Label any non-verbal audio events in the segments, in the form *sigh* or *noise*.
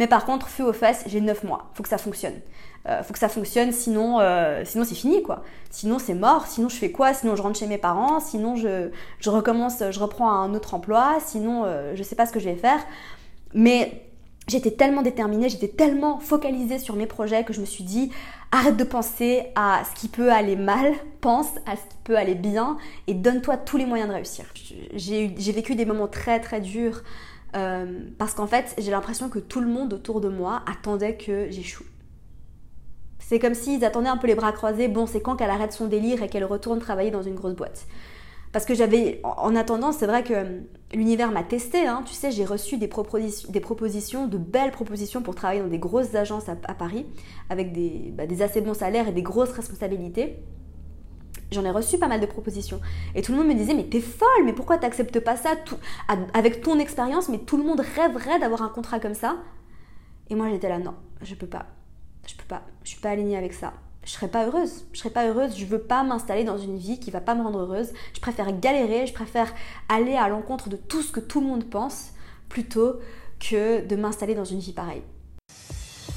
Mais par contre, feu aux fesses, j'ai 9 mois. Faut que ça fonctionne. Euh, faut que ça fonctionne, sinon, euh, sinon c'est fini quoi. Sinon c'est mort, sinon je fais quoi? Sinon je rentre chez mes parents, sinon je, je recommence, je reprends un autre emploi, sinon euh, je sais pas ce que je vais faire. Mais j'étais tellement déterminée, j'étais tellement focalisée sur mes projets que je me suis dit arrête de penser à ce qui peut aller mal, pense à ce qui peut aller bien et donne-toi tous les moyens de réussir. J'ai vécu des moments très très durs parce qu'en fait j'ai l'impression que tout le monde autour de moi attendait que j'échoue. C'est comme s'ils attendaient un peu les bras croisés, bon, c'est quand qu'elle arrête son délire et qu'elle retourne travailler dans une grosse boîte. Parce que j'avais, en attendant, c'est vrai que hum, l'univers m'a testé, hein. tu sais, j'ai reçu des, propositions, de belles propositions pour travailler dans des grosses agences à, Paris, avec bah, des, assez bons salaires et des grosses responsabilités. J'en ai reçu pas mal de propositions. Et tout le monde me disait, mais t'es folle, mais pourquoi t'acceptes pas ça avec ton expérience Mais tout le monde rêverait d'avoir un contrat comme ça. Et moi j'étais là, non, je peux pas je peux pas, je suis pas alignée avec ça. Je serais pas heureuse, je serais pas heureuse, je veux pas m'installer dans une vie qui va pas me rendre heureuse. Je préfère galérer, je préfère aller à l'encontre de tout ce que tout le monde pense plutôt que de m'installer dans une vie pareille.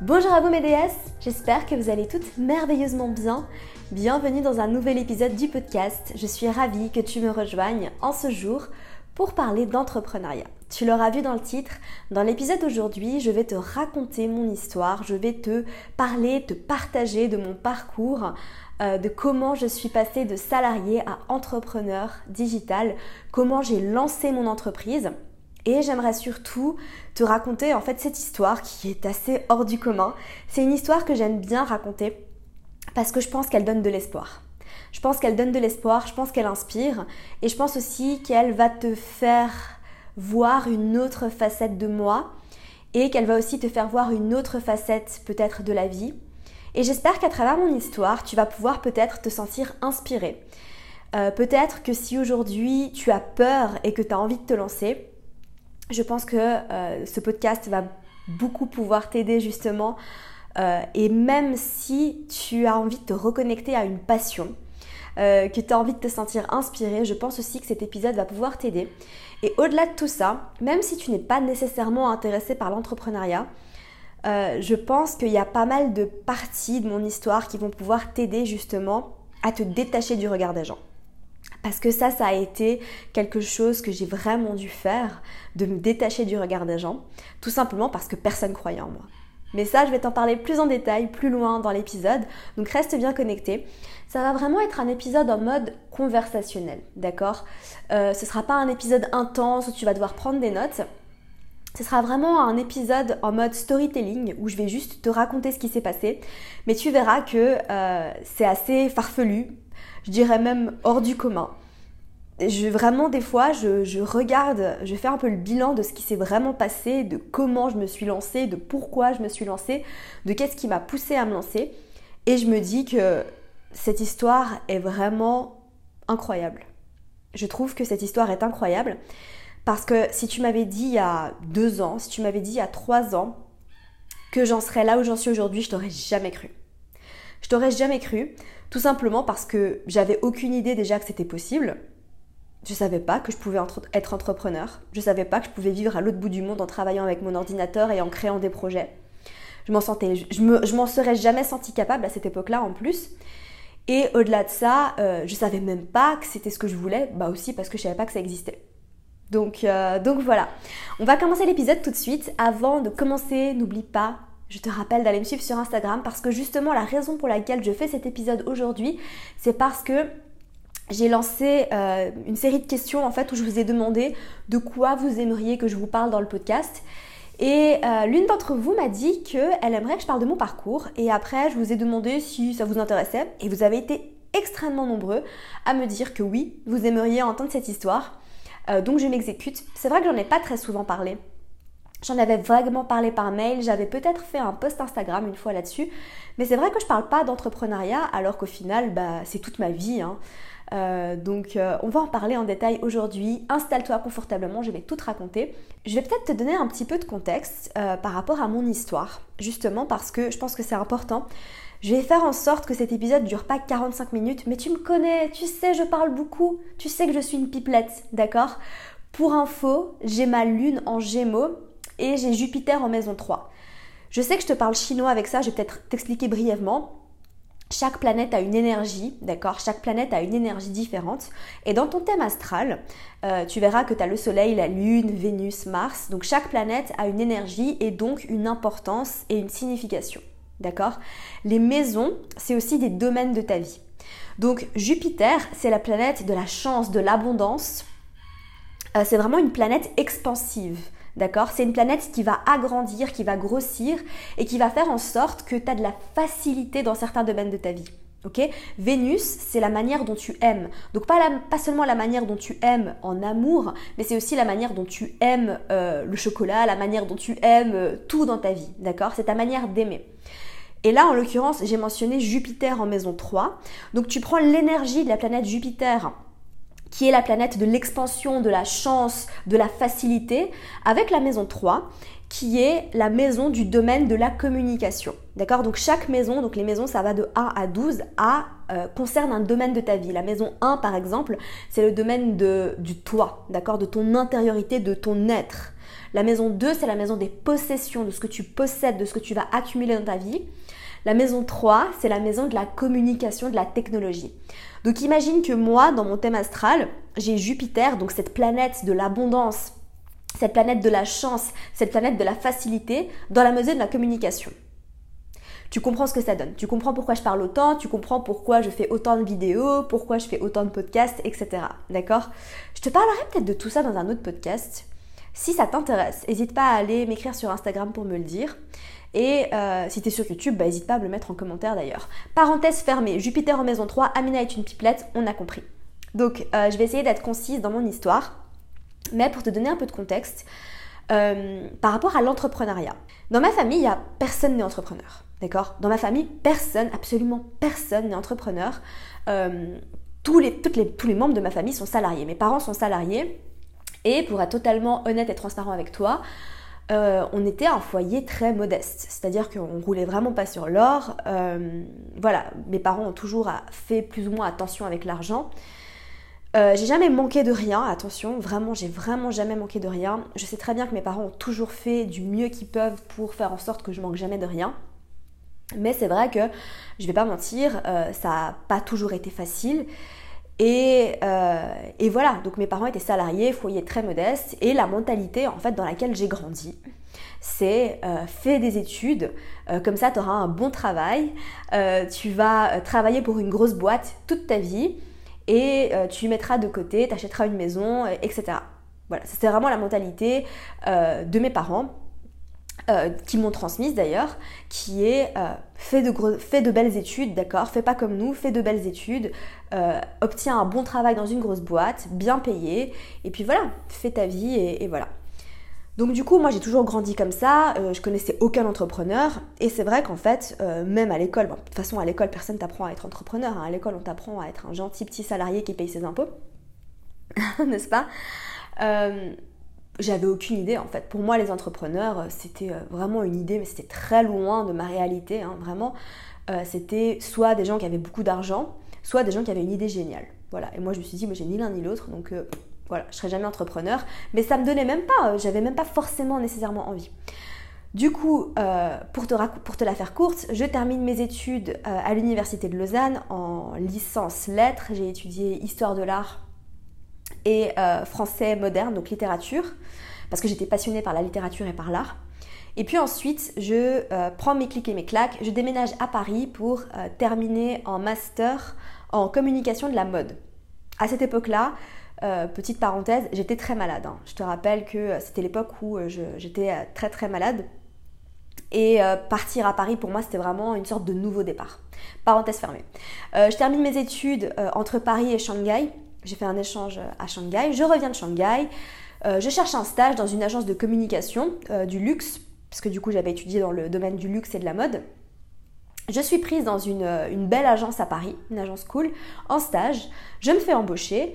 Bonjour à vous mes déesses, j'espère que vous allez toutes merveilleusement bien. Bienvenue dans un nouvel épisode du podcast. Je suis ravie que tu me rejoignes en ce jour pour parler d'entrepreneuriat. Tu l'auras vu dans le titre, dans l'épisode d'aujourd'hui, je vais te raconter mon histoire, je vais te parler, te partager de mon parcours, euh, de comment je suis passée de salarié à entrepreneur digital, comment j'ai lancé mon entreprise. Et j'aimerais surtout te raconter en fait cette histoire qui est assez hors du commun. C'est une histoire que j'aime bien raconter parce que je pense qu'elle donne de l'espoir. Je pense qu'elle donne de l'espoir, je pense qu'elle inspire et je pense aussi qu'elle va te faire voir une autre facette de moi et qu'elle va aussi te faire voir une autre facette peut-être de la vie. Et j'espère qu'à travers mon histoire, tu vas pouvoir peut-être te sentir inspiré. Euh, peut-être que si aujourd'hui tu as peur et que tu as envie de te lancer, je pense que euh, ce podcast va beaucoup pouvoir t'aider justement euh, et même si tu as envie de te reconnecter à une passion, euh, que tu as envie de te sentir inspiré, je pense aussi que cet épisode va pouvoir t'aider. Et au-delà de tout ça, même si tu n'es pas nécessairement intéressé par l'entrepreneuriat, je pense qu'il y a pas mal de parties de mon histoire qui vont pouvoir t'aider justement à te détacher du regard des gens. Parce que ça, ça a été quelque chose que j'ai vraiment dû faire, de me détacher du regard des gens, tout simplement parce que personne croyait en moi. Mais ça, je vais t'en parler plus en détail, plus loin dans l'épisode, donc reste bien connecté. Ça va vraiment être un épisode en mode conversationnel, d'accord? Euh, Ce sera pas un épisode intense où tu vas devoir prendre des notes. Ce sera vraiment un épisode en mode storytelling où je vais juste te raconter ce qui s'est passé. Mais tu verras que euh, c'est assez farfelu, je dirais même hors du commun je, vraiment, des fois, je, regarde, je fais un peu le bilan de ce qui s'est vraiment passé, de comment je me suis lancée, de pourquoi je me suis lancée, de qu'est-ce qui m'a poussée à me lancer. Et je me dis que cette histoire est vraiment incroyable. Je trouve que cette histoire est incroyable parce que si tu m'avais dit il y a deux ans, si tu m'avais dit il y a trois ans que j'en serais là où j'en suis aujourd'hui, je t'aurais jamais cru. Je t'aurais jamais cru, tout simplement parce que j'avais aucune idée déjà que c'était possible. Je savais pas que je pouvais être entrepreneur. Je savais pas que je pouvais vivre à l'autre bout du monde en travaillant avec mon ordinateur et en créant des projets. Je m'en sentais, je, m'en serais jamais senti capable à cette époque-là en plus. Et au-delà de ça, euh, je savais même pas que c'était ce que je voulais, bah aussi parce que je savais pas que ça existait. Donc, euh, donc voilà. On va commencer l'épisode tout de suite. Avant de commencer, n'oublie pas je te rappelle d'aller me suivre sur Instagram parce que justement la raison pour laquelle je fais cet épisode aujourd'hui, c'est parce que j'ai lancé euh, une série de questions en fait où je vous ai demandé de quoi vous aimeriez que je vous parle dans le podcast. Et euh, l'une d'entre vous m'a dit qu'elle aimerait que je parle de mon parcours. Et après, je vous ai demandé si ça vous intéressait. Et vous avez été extrêmement nombreux à me dire que oui, vous aimeriez entendre cette histoire. donc je m'exécute. C'est vrai que j'en ai pas très souvent parlé. J'en avais vaguement parlé par mail, j'avais peut-être fait un post Instagram une fois là-dessus, mais c'est vrai que je parle pas d'entrepreneuriat alors qu'au final, bah, c'est toute ma vie. Hein. Euh, donc euh, on va en parler en détail aujourd'hui. Installe-toi confortablement, je vais tout te raconter. Je vais peut-être te donner un petit peu de contexte euh, par rapport à mon histoire, justement parce que je pense que c'est important. Je vais faire en sorte que cet épisode dure pas 45 minutes, mais tu me connais, tu sais, je parle beaucoup, tu sais que je suis une pipelette, d'accord? Pour info, j'ai ma lune en gémeaux et j'ai Jupiter en maison 3. Je sais que je te parle chinois avec ça, je vais peut-être t'expliquer brièvement. Chaque planète a une énergie, d'accord? Chaque planète a une énergie différente. Et dans ton thème astral, euh, tu verras que tu as le Soleil, la Lune, Vénus, Mars. Donc chaque planète a une énergie et donc une importance et une signification. D'accord? Les maisons, c'est aussi des domaines de ta vie. Donc Jupiter, c'est la planète de la chance, de l'abondance. Euh, c'est vraiment une planète expansive. D'accord? C'est une planète qui va agrandir, qui va grossir et qui va faire en sorte que tu as de la facilité dans certains domaines de ta vie. Ok? Vénus, c'est la manière dont tu aimes. Donc pas, seulement la manière dont tu aimes en amour, mais c'est aussi la manière dont tu aimes euh, le chocolat, la manière dont tu aimes euh, tout dans ta vie. D'accord? C'est ta manière d'aimer. Et là, en l'occurrence, j'ai mentionné Jupiter en maison 3. Donc tu prends l'énergie de la planète Jupiter qui est la planète de l'expansion, de la chance, de la facilité, avec la maison 3, qui est la maison du domaine de la communication. D'accord? Donc chaque maison, donc les maisons ça va de 1 à 12, à, euh, concerne un domaine de ta vie. La maison 1 par exemple, c'est le domaine de, du toi, d'accord? De ton intériorité, de ton être. La maison 2, c'est la maison des possessions, de ce que tu possèdes, de ce que tu vas accumuler dans ta vie. La maison 3, c'est la maison de la communication, de la technologie. Donc imagine que moi, dans mon thème astral, j'ai Jupiter, donc cette planète de l'abondance, cette planète de la chance, cette planète de la facilité, dans la mesure de la communication. Tu comprends ce que ça donne, tu comprends pourquoi je parle autant, tu comprends pourquoi je fais autant de vidéos, pourquoi je fais autant de podcasts, etc. D'accord? Je te parlerai peut-être de tout ça dans un autre podcast. Si ça t'intéresse, n'hésite pas à aller m'écrire sur Instagram pour me le dire. Et euh, si tu es sur YouTube, bah, n'hésite pas à me le mettre en commentaire d'ailleurs. Parenthèse fermée, Jupiter en maison 3, Amina est une pipelette, on a compris. Donc euh, je vais essayer d'être concise dans mon histoire, mais pour te donner un peu de contexte, euh, par rapport à l'entrepreneuriat. Dans ma famille, il n'y a personne n'est entrepreneur. D'accord? Dans ma famille, personne, absolument personne n'est entrepreneur. les, tous les membres de ma famille sont salariés. Mes parents sont salariés. Et pour être totalement honnête et transparent avec toi, euh, on était un foyer très modeste, c'est-à-dire qu'on roulait vraiment pas sur l'or. Euh, voilà, mes parents ont toujours fait plus ou moins attention avec l'argent. Euh, j'ai jamais manqué de rien, attention, vraiment, j'ai vraiment jamais manqué de rien. Je sais très bien que mes parents ont toujours fait du mieux qu'ils peuvent pour faire en sorte que je manque jamais de rien. Mais c'est vrai que, je vais pas mentir, ça n'a pas toujours été facile. Euh, et, voilà, donc mes parents étaient salariés, foyer très modeste, et la mentalité en fait dans laquelle j'ai grandi, c'est euh, fais des études, euh, comme ça tu auras un bon travail, tu vas travailler pour une grosse boîte toute ta vie, et tu mettras de côté, tu achèteras une maison, etc. Voilà, c'était vraiment la mentalité de mes parents. Euh, qui m'ont transmise d'ailleurs, qui est euh, fais, de de belles études, d'accord Fais pas comme nous, fais de belles études, euh, obtiens un bon travail dans une grosse boîte, bien payé, et puis voilà, fais ta vie et, voilà. Donc du coup, moi j'ai toujours grandi comme ça, je connaissais aucun entrepreneur, et c'est vrai qu'en fait, même à l'école, de toute façon à l'école personne t'apprend à être entrepreneur, hein. à l'école on t'apprend à être un gentil petit salarié qui paye ses impôts, *laughs* n'est-ce pas? J'avais aucune idée en fait. Pour moi, les entrepreneurs, euh, c'était euh, vraiment une idée, mais c'était très loin de ma réalité. Hein, vraiment, euh, c'était soit des gens qui avaient beaucoup d'argent, soit des gens qui avaient une idée géniale. Voilà. Et moi, je me suis dit, moi, j'ai ni l'un ni l'autre, donc voilà, je serai jamais entrepreneur. Mais ça me donnait même pas, j'avais même pas forcément nécessairement envie. Du coup, pour, te pour, te la faire courte, je termine mes études à l'université de Lausanne en licence lettres. J'ai étudié histoire de l'art et euh, français moderne, donc littérature, parce que j'étais passionnée par la littérature et par l'art. Et puis ensuite, je euh, prends mes clics et mes claques, je déménage à Paris pour euh, terminer en master en communication de la mode. À cette époque-là, petite parenthèse, j'étais très malade. Hein. Je te rappelle que c'était l'époque où j'étais très très malade. Et partir à Paris, pour moi, c'était vraiment une sorte de nouveau départ. Parenthèse fermée. je termine mes études entre Paris et Shanghai. J'ai fait un échange à Shanghai. Je reviens de Shanghai. Euh, je cherche un stage dans une agence de communication euh, du luxe, parce que du coup j'avais étudié dans le domaine du luxe et de la mode. Je suis prise dans une, euh, belle agence à Paris, une agence cool, en stage. Je me fais embaucher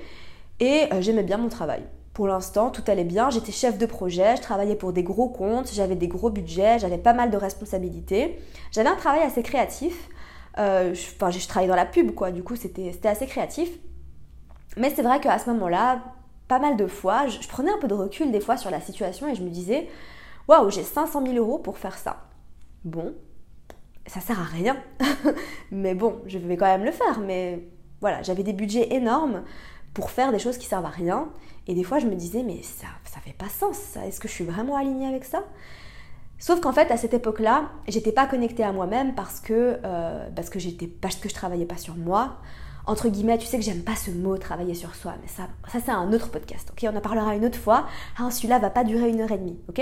et j'aimais bien mon travail. Pour l'instant, tout allait bien. J'étais chef de projet, je travaillais pour des gros comptes, j'avais des gros budgets, j'avais pas mal de responsabilités. J'avais un travail assez créatif. je, enfin, je travaillais dans la pub, quoi. Du coup, c'était assez créatif. Mais c'est vrai qu'à ce moment-là, pas mal de fois, je, prenais un peu de recul des fois sur la situation et je me disais, waouh, j'ai 500 000 euros pour faire ça. Bon, ça sert à rien, *laughs* mais bon, je vais quand même le faire. Mais voilà, j'avais des budgets énormes pour faire des choses qui servent à rien. Et des fois, je me disais, mais ça, ça fait pas sens. Est-ce que je suis vraiment alignée avec ça? Sauf qu'en fait, à cette époque-là, j'étais pas connectée à moi-même parce que, euh, parce que parce que je travaillais pas sur moi entre guillemets, tu sais que j'aime pas ce mot travailler sur soi, mais ça, ça c'est un autre podcast, ok? On en parlera une autre fois. Ah, celui-là va pas durer une heure et demie, ok?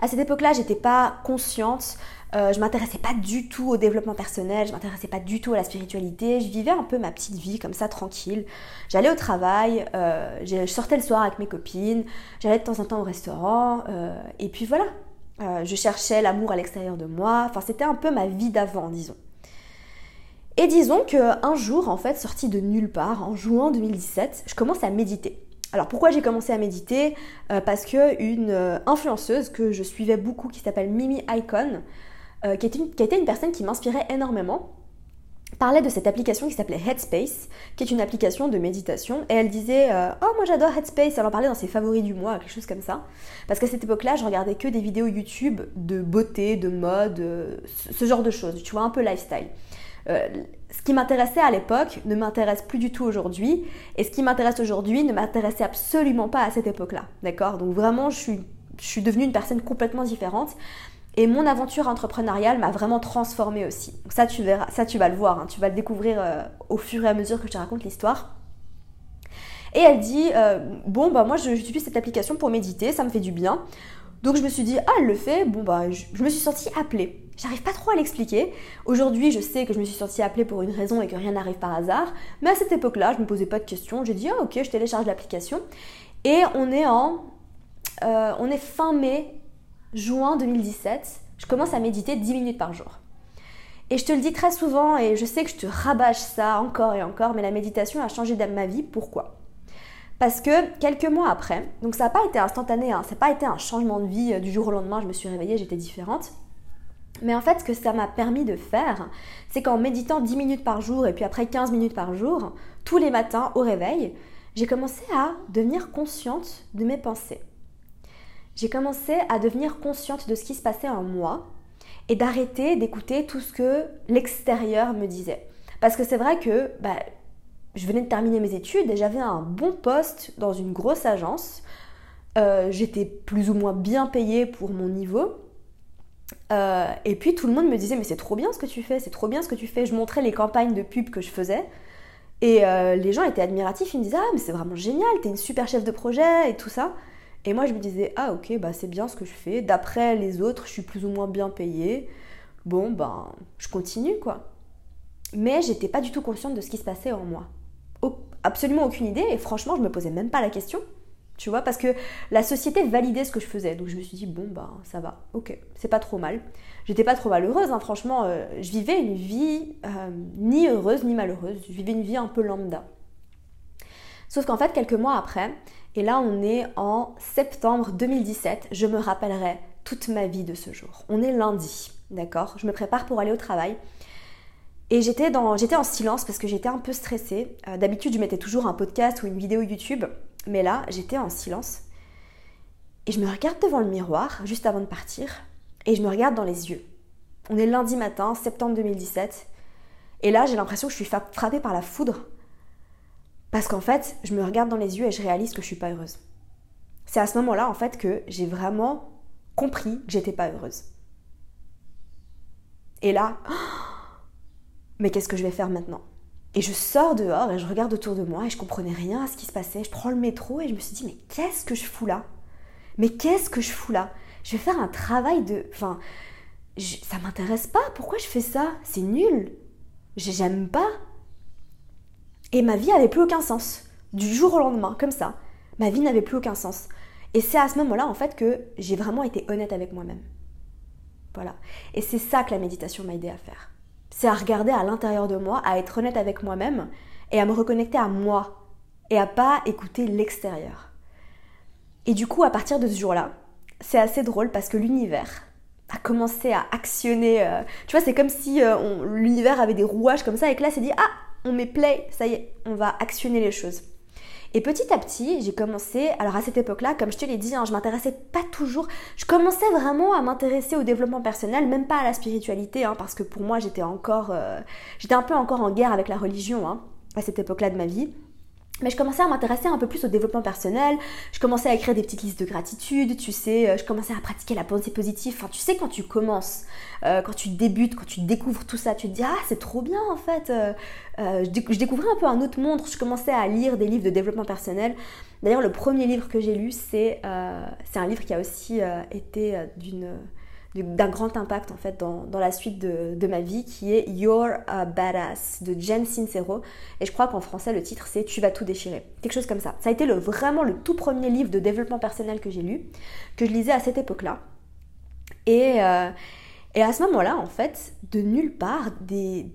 À cette époque-là, j'étais pas consciente, euh, je m'intéressais pas du tout au développement personnel, je m'intéressais pas du tout à la spiritualité, je vivais un peu ma petite vie comme ça, tranquille. J'allais au travail, euh, je sortais le soir avec mes copines, j'allais de temps en temps au restaurant, euh, et puis voilà. je cherchais l'amour à l'extérieur de moi, enfin c'était un peu ma vie d'avant, disons. Et disons qu'un jour, en fait, sorti de nulle part, en juin 2017, je commence à méditer. Alors pourquoi j'ai commencé à méditer? Euh, Parce que une euh, influenceuse que je suivais beaucoup, qui s'appelle Mimi Icon, euh, qui, une, qui, était une personne qui m'inspirait énormément, parlait de cette application qui s'appelait Headspace, qui est une application de méditation, et elle disait Oh, moi j'adore Headspace, elle en parlait dans ses favoris du mois, quelque chose comme ça. Parce qu'à cette époque-là, je regardais que des vidéos YouTube de beauté, de mode, ce genre de choses, tu vois, un peu lifestyle. Euh, ce qui m'intéressait à l'époque ne m'intéresse plus du tout aujourd'hui, et ce qui m'intéresse aujourd'hui ne m'intéressait absolument pas à cette époque-là. D'accord? Donc vraiment, je suis, je devenue une personne complètement différente. Et mon aventure entrepreneuriale m'a vraiment transformée aussi. Donc ça, tu verras, ça tu vas le voir, hein. tu vas le découvrir euh, au fur et à mesure que je te raconte l'histoire. Et elle dit, euh, bon, bah moi j'utilise cette application pour méditer, ça me fait du bien. Donc je me suis dit, ah, elle le fait, bon, bah je me suis sentie appelée. J'arrive pas trop à l'expliquer. Aujourd'hui, je sais que je me suis sentie appelée pour une raison et que rien n'arrive par hasard. Mais à cette époque-là, je me posais pas de questions. J'ai dit, ah ok, je télécharge l'application. Et on est en. Euh, on est fin mai, juin 2017. Je commence à méditer 10 minutes par jour. Et je te le dis très souvent, et je sais que je te rabâche ça encore et encore, mais la méditation a changé ma vie. Pourquoi? Parce que quelques mois après, donc ça n'a pas été instantané, hein, ça n'a pas été un changement de vie euh, du jour au lendemain, je me suis réveillée, j'étais différente. Mais en fait, ce que ça m'a permis de faire, c'est qu'en méditant 10 minutes par jour et puis après 15 minutes par jour, tous les matins au réveil, j'ai commencé à devenir consciente de mes pensées. J'ai commencé à devenir consciente de ce qui se passait en moi et d'arrêter d'écouter tout ce que l'extérieur me disait. Parce que c'est vrai que bah, je venais de terminer mes études et j'avais un bon poste dans une grosse agence. Euh, j'étais plus ou moins bien payée pour mon niveau. Euh, et puis tout le monde me disait mais c'est trop bien ce que tu fais, c'est trop bien ce que tu fais. Je montrais les campagnes de pub que je faisais et euh, les gens étaient admiratifs, ils me disaient ah mais c'est vraiment génial, t'es une super chef de projet et tout ça. Et moi je me disais ah ok bah c'est bien ce que je fais. D'après les autres je suis plus ou moins bien payée. Bon ben je continue quoi. Mais j'étais pas du tout consciente de ce qui se passait en moi. absolument aucune idée et franchement je me posais même pas la question tu vois, parce que la société validait ce que je faisais. Donc je me suis dit, bon, bah ça va, ok, c'est pas trop mal. J'étais pas trop malheureuse, hein, franchement, euh, je vivais une vie euh, ni heureuse ni malheureuse, je vivais une vie un peu lambda. Sauf qu'en fait, quelques mois après, et là on est en septembre 2017, je me rappellerai toute ma vie de ce jour. On est lundi, d'accord? Je me prépare pour aller au travail. Et j'étais, en silence parce que j'étais un peu stressée. Euh, d'habitude, je mettais toujours un podcast ou une vidéo YouTube mais là, j'étais en silence. Et je me regarde devant le miroir, juste avant de partir, et je me regarde dans les yeux. On est lundi matin, septembre 2017, et là, j'ai l'impression que je suis frappée par la foudre. Parce qu'en fait, je me regarde dans les yeux et je réalise que je suis pas heureuse. C'est à ce moment-là, en fait, que j'ai vraiment compris que j'étais pas heureuse. Et là, *gasps* mais qu'est-ce que je vais faire maintenant? Et je sors dehors et je regarde autour de moi et je comprenais rien à ce qui se passait. Je prends le métro et je me suis dit mais qu'est-ce que je fous là? Mais qu'est-ce que je fous là? Je vais faire un travail de... Enfin, ça m'intéresse pas. Pourquoi je fais ça? C'est nul. J'aime pas. Et ma vie avait plus aucun sens. Du jour au lendemain, comme ça. Ma vie n'avait plus aucun sens. Et c'est à ce moment-là, en fait, que j'ai vraiment été honnête avec moi-même. Voilà. Et c'est ça que la méditation m'a aidé à faire. C'est à regarder à l'intérieur de moi, à être honnête avec moi-même et à me reconnecter à moi et à pas écouter l'extérieur. Et du coup, à partir de ce jour-là, c'est assez drôle parce que l'univers a commencé à actionner. Euh, tu vois, c'est comme si euh, l'univers avait des rouages comme ça et que là, c'est dit Ah, on met play, ça y est, on va actionner les choses. Et petit à petit, j'ai commencé, alors à cette époque-là, comme je te l'ai dit, hein, je m'intéressais pas toujours, je commençais vraiment à m'intéresser au développement personnel, même pas à la spiritualité, hein, parce que pour moi j'étais encore, euh, j'étais un peu encore en guerre avec la religion hein, à cette époque-là de ma vie. Mais je commençais à m'intéresser un peu plus au développement personnel, je commençais à écrire des petites listes de gratitude, tu sais, euh, je commençais à pratiquer la pensée positive. Enfin, tu sais, quand tu commences, euh, quand tu débutes, quand tu découvres tout ça, tu te dis Ah, c'est trop bien en fait. Euh, je, découvrais un peu un autre monde, je commençais à lire des livres de développement personnel. D'ailleurs, le premier livre que j'ai lu, c'est un livre qui a aussi été d'un grand impact en fait dans, la suite de, ma vie qui est You're a Badass de Jen Sincero. Et je crois qu'en français le titre c'est Tu vas tout déchirer. Quelque chose comme ça. Ça a été le, vraiment le tout premier livre de développement personnel que j'ai lu que je lisais à cette époque là et, euh, et à ce moment là en fait de nulle part des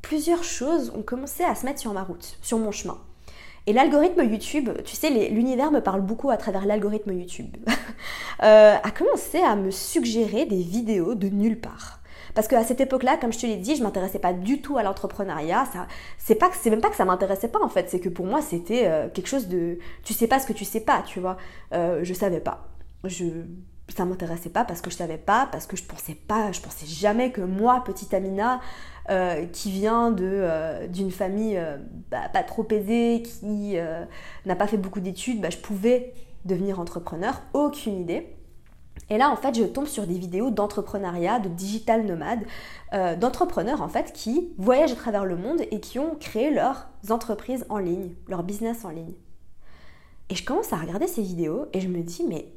plusieurs choses ont commencé à se mettre sur ma route sur mon chemin et l'algorithme YouTube, tu sais, l'univers me parle beaucoup à travers l'algorithme YouTube, *laughs* euh, a commencé à me suggérer des vidéos de nulle part. Parce qu'à cette époque-là, comme je te l'ai dit, je m'intéressais pas du tout à l'entrepreneuriat. C'est pas, c'est même pas que ça m'intéressait pas en fait. C'est que pour moi, c'était euh, quelque chose de, tu sais pas ce que tu sais pas, tu vois. Euh, je savais pas. Je, ça m'intéressait pas parce que je savais pas, parce que je pensais pas, je pensais jamais que moi, petite Amina, euh, qui vient euh, d'une famille euh, bah, pas trop aisée, qui n'a pas fait beaucoup d'études, bah, je pouvais devenir entrepreneur, aucune idée. Et là, en fait, je tombe sur des vidéos d'entrepreneuriat, de digital nomades, d'entrepreneurs en fait qui voyagent à travers le monde et qui ont créé leurs entreprises en ligne, leur business en ligne. Et je commence à regarder ces vidéos et je me dis, mais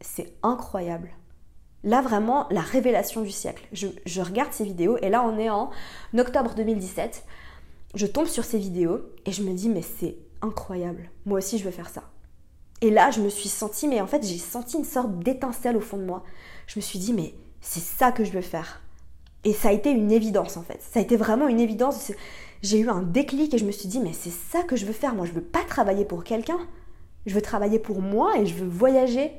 c'est incroyable. Là, vraiment, la révélation du siècle. Je, regarde ces vidéos et là, on est en octobre 2017. Je tombe sur ces vidéos et je me dis, mais c'est incroyable. Moi aussi, je veux faire ça. Et là, je me suis sentie, mais en fait, j'ai senti une sorte d'étincelle au fond de moi. Je me suis dit, mais c'est ça que je veux faire. Et ça a été une évidence, en fait. Ça a été vraiment une évidence. J'ai eu un déclic et je me suis dit, mais c'est ça que je veux faire. Moi, je veux pas travailler pour quelqu'un. Je veux travailler pour moi et je veux voyager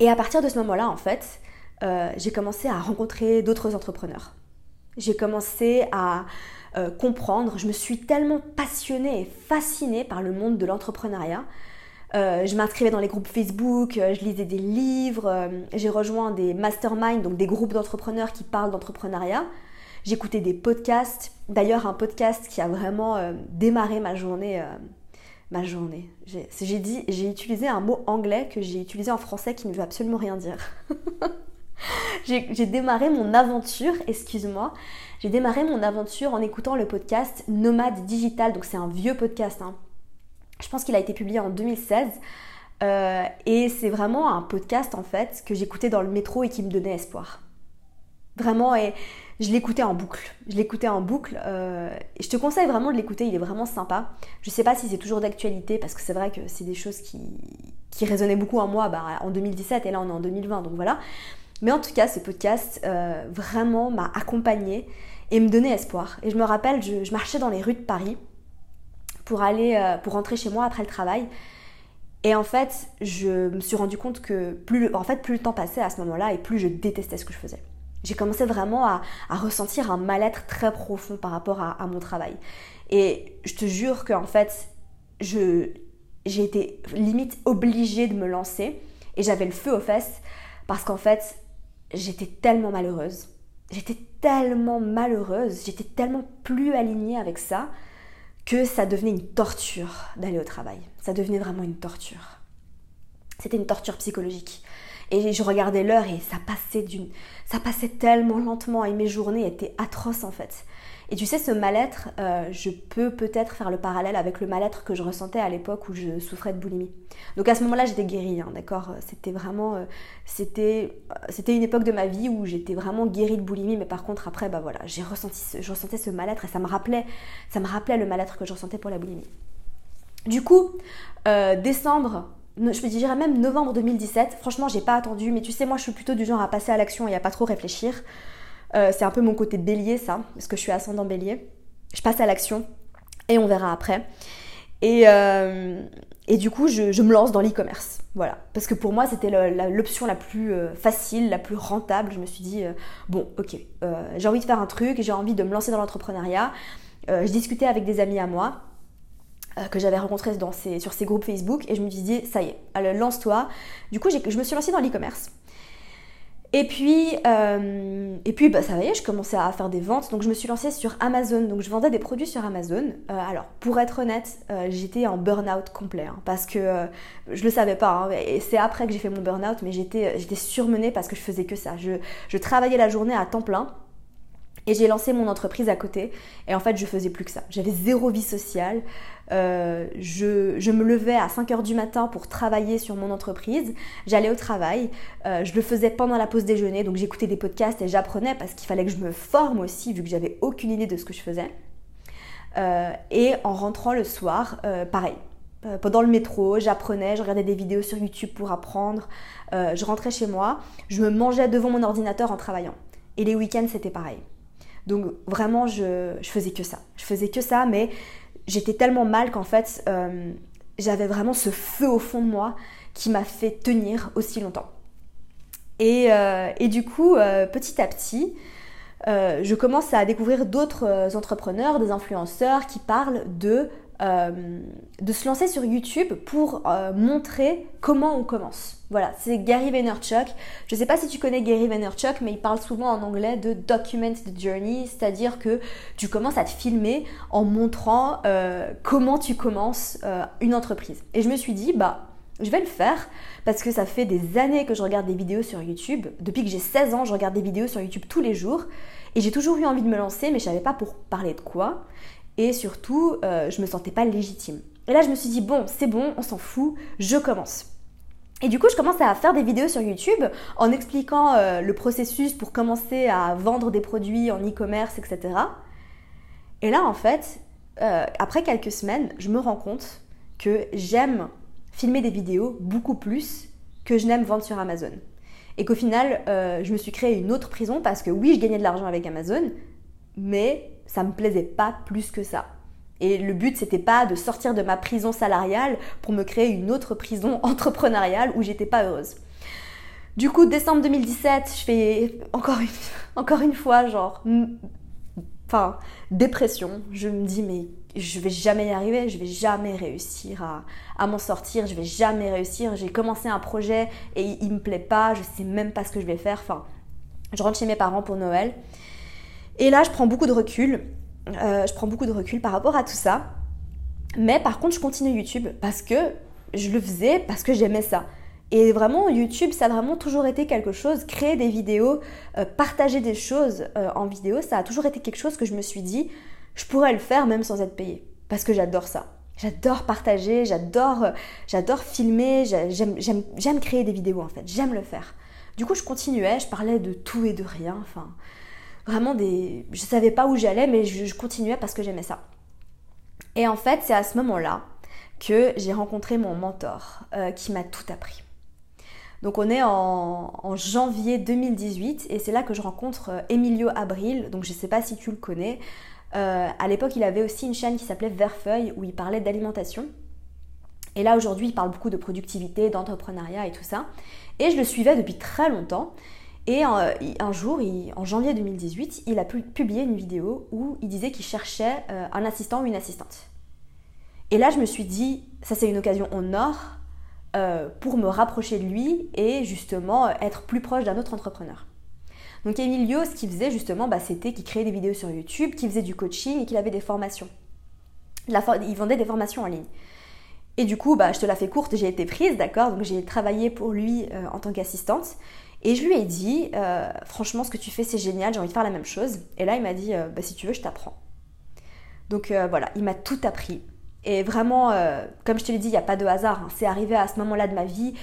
et à partir de ce moment-là, en fait, euh, j'ai commencé à rencontrer d'autres entrepreneurs. J'ai commencé à euh, comprendre, je me suis tellement passionnée et fascinée par le monde de l'entrepreneuriat. Euh, je m'inscrivais dans les groupes Facebook, je lisais des livres, j'ai rejoint des masterminds, donc des groupes d'entrepreneurs qui parlent d'entrepreneuriat. J'écoutais des podcasts. D'ailleurs, un podcast qui a vraiment démarré ma journée ma journée. J'ai dit, j'ai utilisé un mot anglais que j'ai utilisé en français qui ne veut absolument rien dire. *laughs* j'ai démarré mon aventure, excuse-moi, j'ai démarré mon aventure en écoutant le podcast Nomade Digital, donc c'est un vieux podcast. Hein. Je pense qu'il a été publié en 2016. Euh, et c'est vraiment un podcast en fait que j'écoutais dans le métro et qui me donnait espoir. Vraiment, et je l'écoutais en boucle. Je l'écoutais en boucle. Euh, je te conseille vraiment de l'écouter, il est vraiment sympa. Je sais pas si c'est toujours d'actualité, parce que c'est vrai que c'est des choses qui, qui résonnaient beaucoup en moi bah, en 2017, et là on est en 2020, donc voilà. Mais en tout cas, ce podcast euh, vraiment m'a accompagnée et me donnait espoir. Et je me rappelle, je, marchais dans les rues de Paris pour aller, euh, pour rentrer chez moi après le travail. Et en fait, je me suis rendu compte que plus, en fait, plus le temps passait à ce moment-là et plus je détestais ce que je faisais. J'ai commencé vraiment à, ressentir un mal-être très profond par rapport à, mon travail. Et je te jure qu'en fait, j'ai été limite obligée de me lancer et j'avais le feu aux fesses parce qu'en fait, j'étais tellement malheureuse. J'étais tellement malheureuse, j'étais tellement plus alignée avec ça que ça devenait une torture d'aller au travail. Ça devenait vraiment une torture. C'était une torture psychologique. Et je regardais l'heure et ça passait d'une, ça passait tellement lentement et mes journées étaient atroces en fait. Et tu sais, ce mal-être, euh, je peux peut-être faire le parallèle avec le mal-être que je ressentais à l'époque où je souffrais de boulimie. Donc à ce moment-là, j'étais guérie, hein, d'accord? C'était vraiment, euh, c'était, c'était une époque de ma vie où j'étais vraiment guérie de boulimie, mais par contre après, bah voilà, j'ai ressenti, je ressentais ce mal-être et ça me rappelait, ça me rappelait le mal-être que je ressentais pour la boulimie. Du coup, euh, décembre, je me dirais même novembre 2017, franchement, j'ai pas attendu, mais tu sais, moi, je suis plutôt du genre à passer à l'action et à pas trop réfléchir. Euh, c'est un peu mon côté bélier, ça, parce que je suis ascendant bélier. Je passe à l'action et on verra après. Et, euh, du coup, je, me lance dans l'e-commerce. Voilà. Parce que pour moi, c'était l'option la, plus euh, facile, la plus rentable. Je me suis dit, bon, ok, j'ai envie de faire un truc, j'ai envie de me lancer dans l'entrepreneuriat. je discutais avec des amis à moi que j'avais rencontrés dans sur ces groupes Facebook et je me dit, ça y est, lance-toi. Du coup, je me suis lancée dans l'e-commerce. Et puis, euh, et puis bah, ça y est, je commençais à faire des ventes, donc je me suis lancée sur Amazon, donc je vendais des produits sur Amazon. Euh, alors, pour être honnête, euh, j'étais en burn-out complet, hein, parce que je le savais pas, hein, et c'est après que j'ai fait mon burn-out, mais j'étais, j'étais surmenée parce que je faisais que ça. Je, je travaillais la journée à temps plein, et j'ai lancé mon entreprise à côté. Et en fait, je faisais plus que ça. J'avais zéro vie sociale. Euh, je, me levais à 5h du matin pour travailler sur mon entreprise. J'allais au travail. Euh, je le faisais pendant la pause déjeuner. Donc j'écoutais des podcasts et j'apprenais parce qu'il fallait que je me forme aussi, vu que j'avais aucune idée de ce que je faisais. Euh, et en rentrant le soir, pareil. Pendant le métro, j'apprenais, je regardais des vidéos sur YouTube pour apprendre. je rentrais chez moi, je me mangeais devant mon ordinateur en travaillant. Et les week-ends, c'était pareil. Donc vraiment, je, faisais que ça. Je faisais que ça, mais j'étais tellement mal qu'en fait, euh, j'avais vraiment ce feu au fond de moi qui m'a fait tenir aussi longtemps. Et, euh, du coup, euh, petit à petit, je commence à découvrir d'autres entrepreneurs, des influenceurs qui parlent de euh, de se lancer sur YouTube pour euh, montrer comment on commence. Voilà, c'est Gary Vaynerchuk. Je ne sais pas si tu connais Gary Vaynerchuk, mais il parle souvent en anglais de document the journey, c'est-à-dire que tu commences à te filmer en montrant euh, comment tu commences une entreprise. Et je me suis dit, bah, je vais le faire parce que ça fait des années que je regarde des vidéos sur YouTube. Depuis que j'ai 16 ans, je regarde des vidéos sur YouTube tous les jours. Et j'ai toujours eu envie de me lancer, mais je savais pas pour parler de quoi et surtout, euh, je me sentais pas légitime. Et là, je me suis dit, bon, c'est bon, on s'en fout, je commence. Et du coup, je commence à faire des vidéos sur YouTube en expliquant euh, le processus pour commencer à vendre des produits en e-commerce, etc. Et là, en fait, euh, après quelques semaines, je me rends compte que j'aime filmer des vidéos beaucoup plus que je n'aime vendre sur Amazon. Et qu'au final, je me suis créé une autre prison parce que oui, je gagnais de l'argent avec Amazon, mais ça me plaisait pas plus que ça. Et le but, c'était pas de sortir de ma prison salariale pour me créer une autre prison *laughs* entrepreneuriale où j'étais pas heureuse. Du coup, décembre 2017, je fais encore une, *laughs* encore une fois, genre, enfin, dépression. Je me dis, mais je vais jamais y arriver, je vais jamais réussir à, à m'en sortir, je vais jamais réussir. J'ai commencé un projet et il me plaît pas, je sais même pas ce que je vais faire. Enfin, je rentre chez mes parents pour Noël et là, je prends beaucoup de recul. Euh, je prends beaucoup de recul par rapport à tout ça. Mais par contre, je continue YouTube parce que je le faisais, parce que j'aimais ça. Et vraiment, YouTube, ça a vraiment toujours été quelque chose, créer des vidéos, euh, partager des choses euh, en vidéo, ça a toujours été quelque chose que je me suis dit, je pourrais le faire même sans être payée. Parce que j'adore ça. J'adore partager, j'adore, j'adore filmer, j'aime créer des vidéos en fait, j'aime le faire. Du coup, je continuais, je parlais de tout et de rien, enfin, vraiment des. Je savais pas où j'allais, mais je, continuais parce que j'aimais ça. Et en fait, c'est à ce moment-là que j'ai rencontré mon mentor euh, qui m'a tout appris. Donc on est en, janvier 2018 et c'est là que je rencontre euh, Emilio Abril, donc je ne sais pas si tu le connais. Euh, à l'époque il avait aussi une chaîne qui s'appelait Verfeuille où il parlait d'alimentation. Et là aujourd'hui il parle beaucoup de productivité, d'entrepreneuriat et tout ça. Et je le suivais depuis très longtemps. Et euh, un jour, en janvier 2018, il a publié une vidéo où il disait qu'il cherchait euh, un assistant ou une assistante. Et là, je me suis dit, ça c'est une occasion en or euh, pour me rapprocher de lui et justement être plus proche d'un autre entrepreneur. Donc Emilio, ce qu'il faisait justement, bah, c'était qu'il créait des vidéos sur YouTube, qu'il faisait du coaching et qu'il avait des formations. il vendait des formations en ligne. Et du coup, bah, je te la fais courte, j'ai été prise, d'accord? Donc j'ai travaillé pour lui en tant qu'assistante. Et je lui ai dit, euh, franchement, ce que tu fais, c'est génial, j'ai envie de faire la même chose. Et là, il m'a dit, bah, si tu veux, je t'apprends. Donc voilà, il m'a tout appris. Et vraiment, comme je te l'ai dit, il n'y a pas de hasard. Hein. C'est arrivé à ce moment-là de ma vie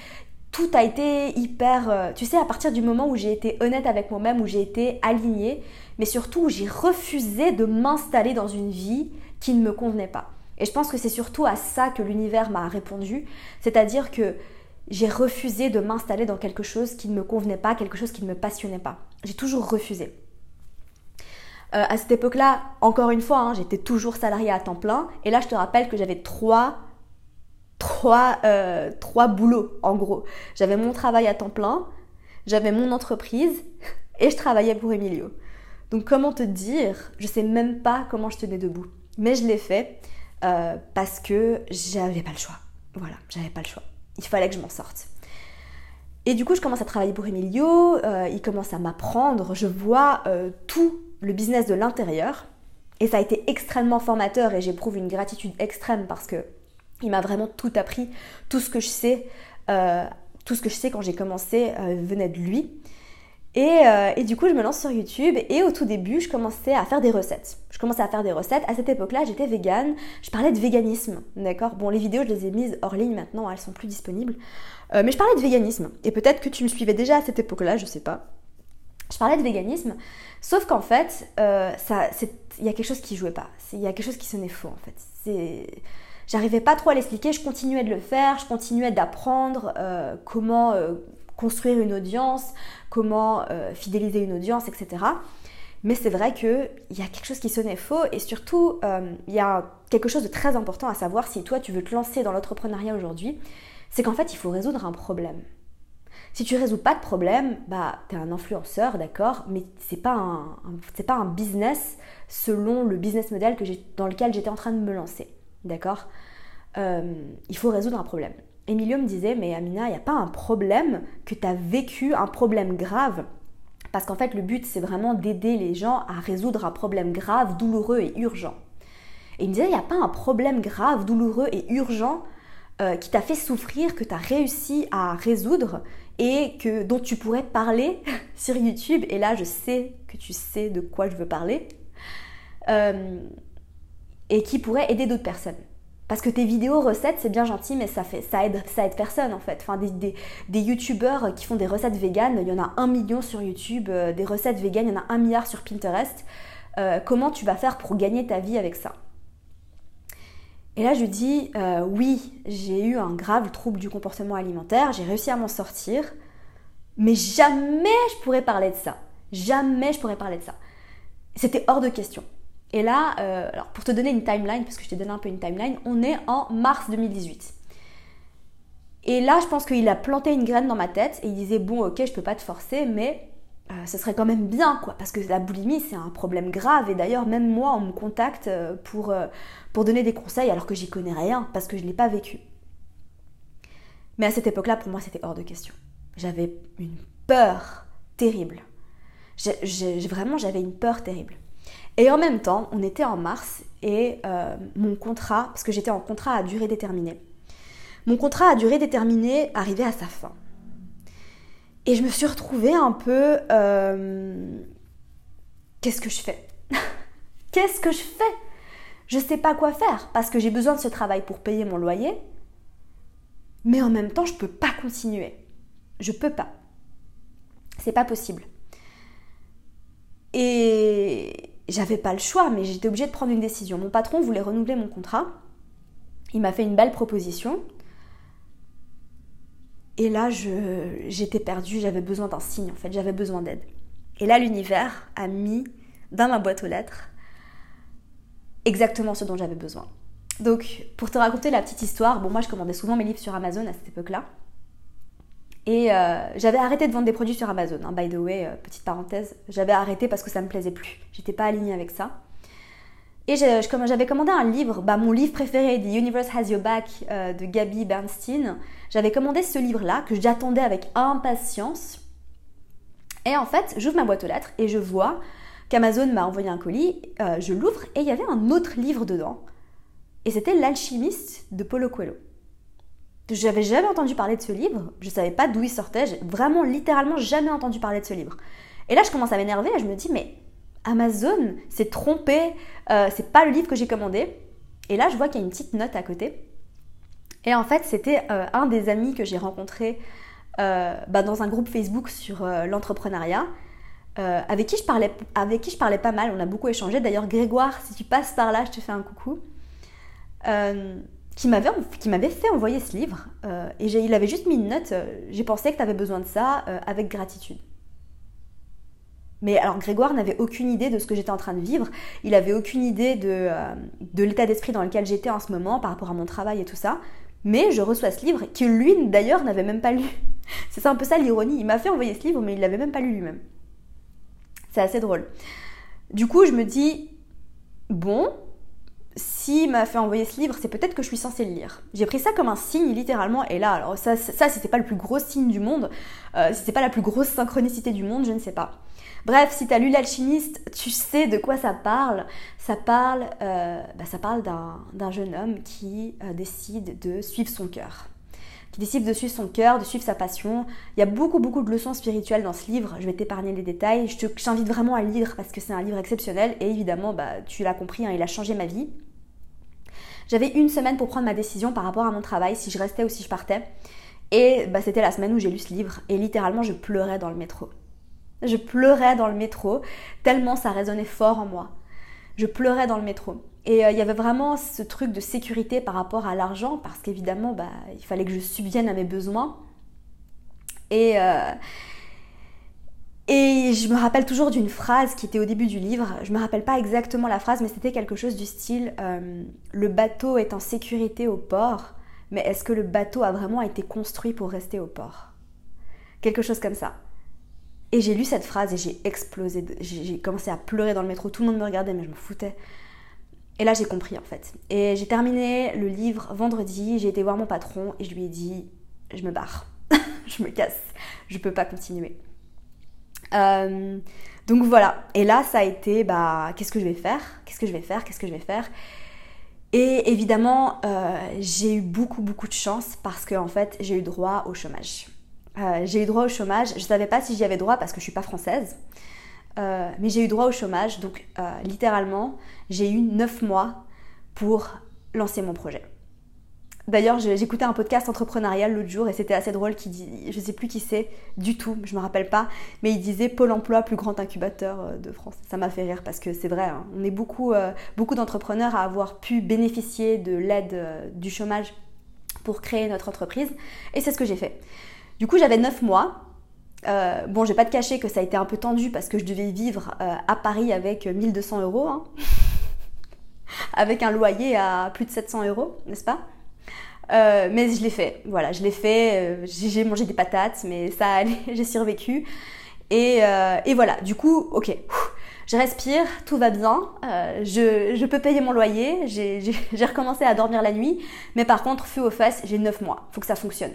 tout a été hyper... Euh, tu sais, à partir du moment où j'ai été honnête avec moi-même, où j'ai été alignée, mais surtout où j'ai refusé de m'installer dans une vie qui ne me convenait pas. Et je pense que c'est surtout à ça que l'univers m'a répondu, c'est-à-dire que j'ai refusé de m'installer dans quelque chose qui ne me convenait pas, quelque chose qui ne me passionnait pas. J'ai toujours refusé. Euh, à cette époque-là, encore une fois, hein, j'étais toujours salariée à temps plein. Et là, je te rappelle que j'avais trois trois, euh, trois boulots en gros. J'avais mon travail à temps plein, j'avais mon entreprise *laughs* et je travaillais pour Emilio. Donc comment te dire, je sais même pas comment je tenais debout. Mais je l'ai fait euh, parce que j'avais pas le choix. Voilà, j'avais pas le choix. Il fallait que je m'en sorte. Et du coup, je commence à travailler pour Emilio, euh, il commence à m'apprendre, je vois tout le business de l'intérieur. Et ça a été extrêmement formateur et j'éprouve une gratitude extrême parce que il m'a vraiment tout appris. Tout ce que je sais, euh, tout ce que je sais quand j'ai commencé euh, venait de lui. Euh, et, du coup, je me lance sur YouTube et au tout début, je commençais à faire des recettes. Je commençais à faire des recettes. À cette époque-là, j'étais végane. Je parlais de véganisme, d'accord? Bon, les vidéos, je les ai mises hors ligne maintenant, elles sont plus disponibles. mais je parlais de véganisme. Et peut-être que tu me suivais déjà à cette époque-là, je sais pas. Je parlais de véganisme, sauf qu'en fait, il y a quelque chose qui jouait pas. Il y a quelque chose qui sonnait faux, en fait. J'arrivais pas trop à l'expliquer, je continuais de le faire, je continuais d'apprendre euh, comment euh, construire une audience, comment euh, fidéliser une audience, etc. Mais c'est vrai qu'il y a quelque chose qui sonnait faux et surtout, il y a quelque chose de très important à savoir si toi tu veux te lancer dans l'entrepreneuriat aujourd'hui, c'est qu'en fait il faut résoudre un problème. Si tu résous pas de problème, bah es un influenceur, d'accord, mais c'est pas pas un business selon le business model que dans lequel j'étais en train de me lancer. D'accord? Euh, Il faut résoudre un problème. Emilio me disait, mais Amina, il n'y a pas un problème que tu as vécu, un problème grave? Parce qu'en fait, le but, c'est vraiment d'aider les gens à résoudre un problème grave, douloureux et urgent. Et il me disait, il n'y a pas un problème grave, douloureux et urgent euh, qui t'a fait souffrir, que tu réussi à résoudre et que, dont tu pourrais parler *laughs* sur YouTube? Et là, je sais que tu sais de quoi je veux parler. Euh, et qui pourrait aider d'autres personnes. Parce que tes vidéos recettes, c'est bien gentil, mais ça, aide, personne en fait. Enfin, des, des, youtubeurs qui font des recettes véganes, il y en a un million sur YouTube, euh, des recettes véganes, il y en a un milliard sur Pinterest. Euh, comment tu vas faire pour gagner ta vie avec ça? Et là, je dis, euh, oui, j'ai eu un grave trouble du comportement alimentaire, j'ai réussi à m'en sortir, mais jamais je pourrais parler de ça. Jamais je pourrais parler de ça. C'était hors de question. Et là, euh, alors pour te donner une timeline, parce que je t'ai donné un peu une timeline, on est en mars 2018. Et là, je pense qu'il a planté une graine dans ma tête et il disait bon, ok, je peux pas te forcer, mais euh, ce serait quand même bien, quoi, parce que la boulimie, c'est un problème grave. Et d'ailleurs, même moi, on me contacte euh, pour, pour donner des conseils alors que j'y connais rien, parce que je ne l'ai pas vécu. Mais à cette époque-là, pour moi, c'était hors de question. J'avais une peur terrible. vraiment, j'avais une peur terrible. Et en même temps, on était en mars et euh, mon contrat, parce que j'étais en contrat à durée déterminée, mon contrat à durée déterminée arrivait à sa fin. Et je me suis retrouvée un peu... Euh, qu'est-ce que je fais? *laughs* Qu'est-ce que je fais? Je sais pas quoi faire parce que j'ai besoin de ce travail pour payer mon loyer. Mais en même temps, je peux pas continuer. Je peux pas. C'est pas possible. Et j'avais pas le choix, mais j'étais obligée de prendre une décision. Mon patron voulait renouveler mon contrat. Il m'a fait une belle proposition. Et là, j'étais perdue, j'avais besoin d'un signe en fait, j'avais besoin d'aide. Et là, l'univers a mis dans ma boîte aux lettres exactement ce dont j'avais besoin. Donc, pour te raconter la petite histoire, bon, moi je commandais souvent mes livres sur Amazon à cette époque-là. Et euh, j'avais arrêté de vendre des produits sur Amazon. Hein, by the way, euh, petite parenthèse, j'avais arrêté parce que ça me plaisait plus. J'étais pas alignée avec ça. Et j'avais commandé un livre, bah, mon livre préféré, The Universe Has Your Back euh, de Gabby Bernstein. J'avais commandé ce livre-là que j'attendais avec impatience. Et en fait, j'ouvre ma boîte aux lettres et je vois qu'Amazon m'a envoyé un colis. je l'ouvre et il y avait un autre livre dedans. Et c'était L'alchimiste de Paulo Coelho. J'avais jamais entendu parler de ce livre, je savais pas d'où il sortait, j'ai vraiment littéralement jamais entendu parler de ce livre. Et là, je commence à m'énerver et je me dis, mais Amazon s'est trompé, euh, c'est pas le livre que j'ai commandé. Et là, je vois qu'il y a une petite note à côté. Et en fait, c'était euh, un des amis que j'ai rencontré euh, bah, dans un groupe Facebook sur l'entrepreneuriat, avec, qui je parlais, avec qui je parlais pas mal, on a beaucoup échangé. D'ailleurs, Grégoire, si tu passes par là, je te fais un coucou qui m'avait, qui m'avait fait envoyer ce livre. Euh, et il avait juste mis une note, euh, j'ai pensé que tu avais besoin de ça euh, avec gratitude. Mais alors Grégoire n'avait aucune idée de ce que j'étais en train de vivre, il avait aucune idée de, de l'état d'esprit dans lequel j'étais en ce moment par rapport à mon travail et tout ça. Mais je reçois ce livre que lui d'ailleurs n'avait même pas lu. *laughs* C'est un peu ça l'ironie, il m'a fait envoyer ce livre mais il l'avait même pas lu lui-même. C'est assez drôle. Du coup je me dis, bon, s'il m'a fait envoyer ce livre, c'est peut-être que je suis censée le lire. J'ai pris ça comme un signe littéralement, et là, alors ça, ça c'était pas le plus gros signe du monde, euh, c'est pas la plus grosse synchronicité du monde, je ne sais pas. Bref, si tu as lu l'alchimiste, tu sais de quoi ça parle. Ça parle, euh, bah, ça parle d'un jeune homme qui euh, décide de suivre son cœur. Qui décide de suivre son cœur, de suivre sa passion. Il y a beaucoup, beaucoup de leçons spirituelles dans ce livre. Je vais t'épargner les détails. Je t'invite vraiment à le lire parce que c'est un livre exceptionnel. Et évidemment, bah, tu l'as compris, hein, il a changé ma vie. J'avais une semaine pour prendre ma décision par rapport à mon travail, si je restais ou si je partais. Et bah, c'était la semaine où j'ai lu ce livre et littéralement je pleurais dans le métro. Je pleurais dans le métro tellement ça résonnait fort en moi. Je pleurais dans le métro. Et euh, il y avait vraiment ce truc de sécurité par rapport à l'argent parce qu'évidemment bah, il fallait que je subvienne à mes besoins. Et, euh, et je me rappelle toujours d'une phrase qui était au début du livre. Je me rappelle pas exactement la phrase, mais c'était quelque chose du style euh, Le bateau est en sécurité au port, mais est-ce que le bateau a vraiment été construit pour rester au port? Quelque chose comme ça. Et j'ai lu cette phrase et j'ai explosé. J'ai commencé à pleurer dans le métro. Tout le monde me regardait, mais je me foutais. Et là, j'ai compris en fait. Et j'ai terminé le livre vendredi. J'ai été voir mon patron et je lui ai dit Je me barre. *laughs* je me casse. Je peux pas continuer. Euh, donc voilà. Et là, ça a été, bah, qu'est-ce que je vais faire? Qu'est-ce que je vais faire? Qu'est-ce que je vais faire? Et évidemment, euh, j'ai eu beaucoup, beaucoup de chance parce que en fait, j'ai eu droit au chômage. Euh, j'ai eu droit au chômage. Je ne savais pas si j'y avais droit parce que je suis pas française. mais j'ai eu droit au chômage. Donc, littéralement, j'ai eu 9 mois pour lancer mon projet. D'ailleurs, j'écoutais un podcast entrepreneurial l'autre jour et c'était assez drôle qui dit, je sais plus qui c'est du tout, je me rappelle pas, mais il disait Pôle Emploi plus grand incubateur euh, de France. Ça m'a fait rire parce que c'est vrai, hein. on est beaucoup, euh, beaucoup d'entrepreneurs à avoir pu bénéficier de l'aide euh, du chômage pour créer notre entreprise et c'est ce que j'ai fait. Du coup, j'avais 9 mois. Euh, bon, j'ai pas de cacher que ça a été un peu tendu parce que je devais vivre à Paris avec 1200 euros, hein. *laughs* avec un loyer à plus de 700 euros, n'est-ce pas? Euh, mais je l'ai fait, voilà, je l'ai fait, euh, j'ai mangé des patates, mais ça allait, *laughs* j'ai survécu. Et, euh, et, voilà, du coup, ok, je respire, tout va bien, je, je, peux payer mon loyer, *laughs* j'ai recommencé à dormir la nuit, mais par contre, feu aux fesses, j'ai 9 mois, faut que ça fonctionne.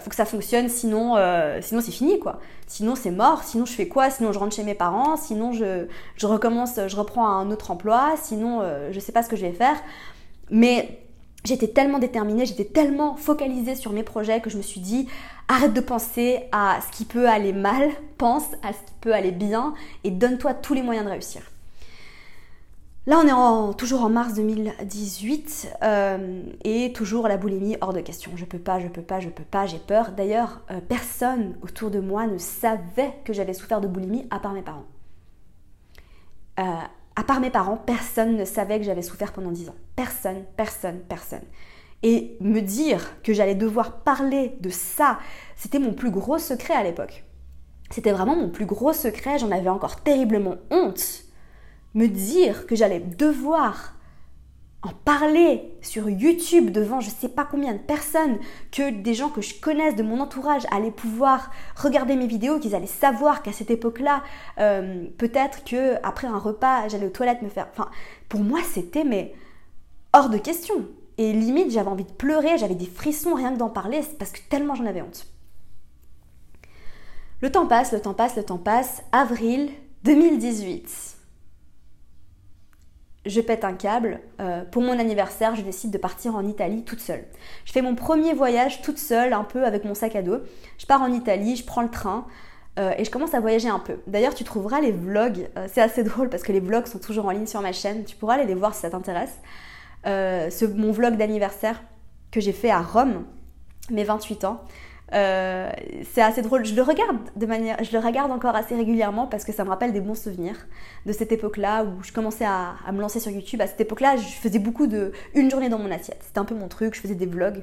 faut que ça fonctionne, sinon, sinon c'est fini quoi. Sinon c'est mort, sinon je fais quoi? Sinon je rentre chez mes parents, sinon je, je recommence, je reprends un autre emploi, sinon je sais pas ce que je vais faire. Mais J'étais tellement déterminée, j'étais tellement focalisée sur mes projets que je me suis dit arrête de penser à ce qui peut aller mal, pense à ce qui peut aller bien et donne-toi tous les moyens de réussir. Là, on est toujours en mars 2018 euh, et toujours la boulimie hors de question. Je peux pas, je peux pas, je peux pas, j'ai peur. D'ailleurs, euh, personne autour de moi ne savait que j'avais souffert de boulimie à part mes parents. Euh, à part mes parents, personne ne savait que j'avais souffert pendant 10 ans. Personne, personne, personne. Et me dire que j'allais devoir parler de ça, c'était mon plus gros secret à l'époque. C'était vraiment mon plus gros secret, j'en avais encore terriblement honte. Me dire que j'allais devoir en parler sur YouTube devant je sais pas combien de personnes, que des gens que je connaisse de mon entourage allaient pouvoir regarder mes vidéos, qu'ils allaient savoir qu'à cette époque-là, euh, peut-être que après un repas, j'allais aux toilettes me faire. Enfin, pour moi, c'était mais hors de question. Et limite, j'avais envie de pleurer, j'avais des frissons rien que d'en parler, parce que tellement j'en avais honte. Le temps passe, le temps passe, le temps passe. Avril 2018 je pète un câble. Euh, pour mon anniversaire, je décide de partir en Italie toute seule. Je fais mon premier voyage toute seule, un peu avec mon sac à dos. Je pars en Italie, je prends le train. Euh, et je commence à voyager un peu. D'ailleurs, tu trouveras les vlogs, euh, c'est assez *laughs* drôle parce que les vlogs sont toujours en ligne sur ma chaîne, tu pourras aller les voir si ça t'intéresse. mon vlog d'anniversaire que j'ai fait à Rome, mes 28 ans, euh, c'est assez drôle. Je le regarde de manière, je le regarde encore assez régulièrement parce que ça me rappelle des bons souvenirs de cette époque-là où je commençais à, me lancer sur YouTube. À cette époque-là, je faisais beaucoup de une journée dans mon assiette. C'était un peu mon truc. Je faisais des vlogs.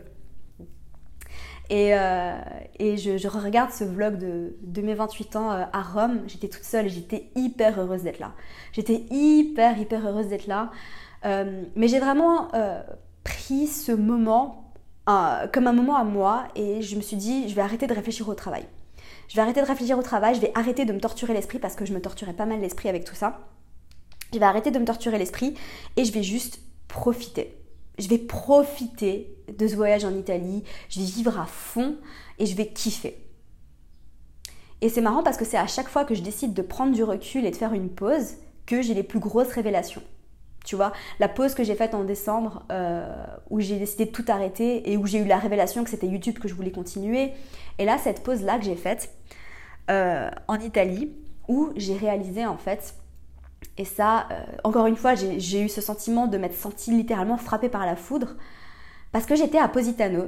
Et, euh, et je, regarde ce vlog de, de mes 28 ans euh, à Rome. J'étais toute seule et j'étais hyper heureuse d'être là. J'étais hyper, hyper heureuse d'être là. mais j'ai vraiment pris ce moment comme un moment à moi et je me suis dit, je vais arrêter de réfléchir au travail. Je vais arrêter de réfléchir au travail, je vais arrêter de me torturer l'esprit parce que je me torturais pas mal l'esprit avec tout ça. Je vais arrêter de me torturer l'esprit et je vais juste profiter. Je vais profiter de ce voyage en Italie, je vais vivre à fond et je vais kiffer. Et c'est marrant parce que c'est à chaque fois que je décide de prendre du recul et de faire une pause que j'ai les plus grosses révélations. Tu vois, la pause que j'ai faite en décembre, euh, où j'ai décidé de tout arrêter et où j'ai eu la révélation que c'était YouTube que je voulais continuer. Et là, cette pause-là que j'ai faite euh, en Italie, où j'ai réalisé en fait, et ça, euh, encore une fois, j'ai eu ce sentiment de m'être sentie littéralement frappée par la foudre, parce que j'étais à Positano.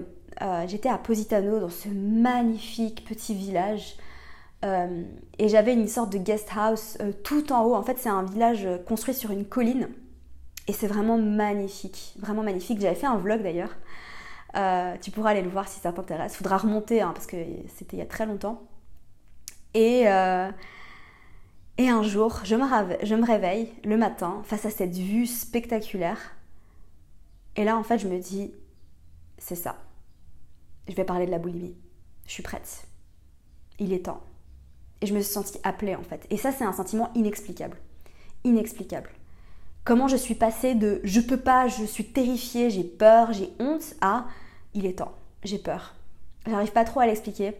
j'étais à Positano, dans ce magnifique petit village. et j'avais une sorte de guest house tout en haut. En fait, c'est un village construit sur une colline. Et c'est vraiment magnifique, vraiment magnifique. J'avais fait un vlog d'ailleurs. Euh, tu pourras aller le voir si ça t'intéresse. Faudra remonter hein, parce que c'était il y a très longtemps. Et, euh, et un jour, je me, je me réveille le matin face à cette vue spectaculaire. Et là, en fait, je me dis, c'est ça. Je vais parler de la boulimie. Je suis prête. Il est temps. Et je me suis sentie appelée en fait. Et ça, c'est un sentiment inexplicable. Inexplicable. Comment je suis passée de je peux pas, je suis terrifiée, j'ai peur, j'ai honte à il est temps, j'ai peur. J'arrive pas trop à l'expliquer.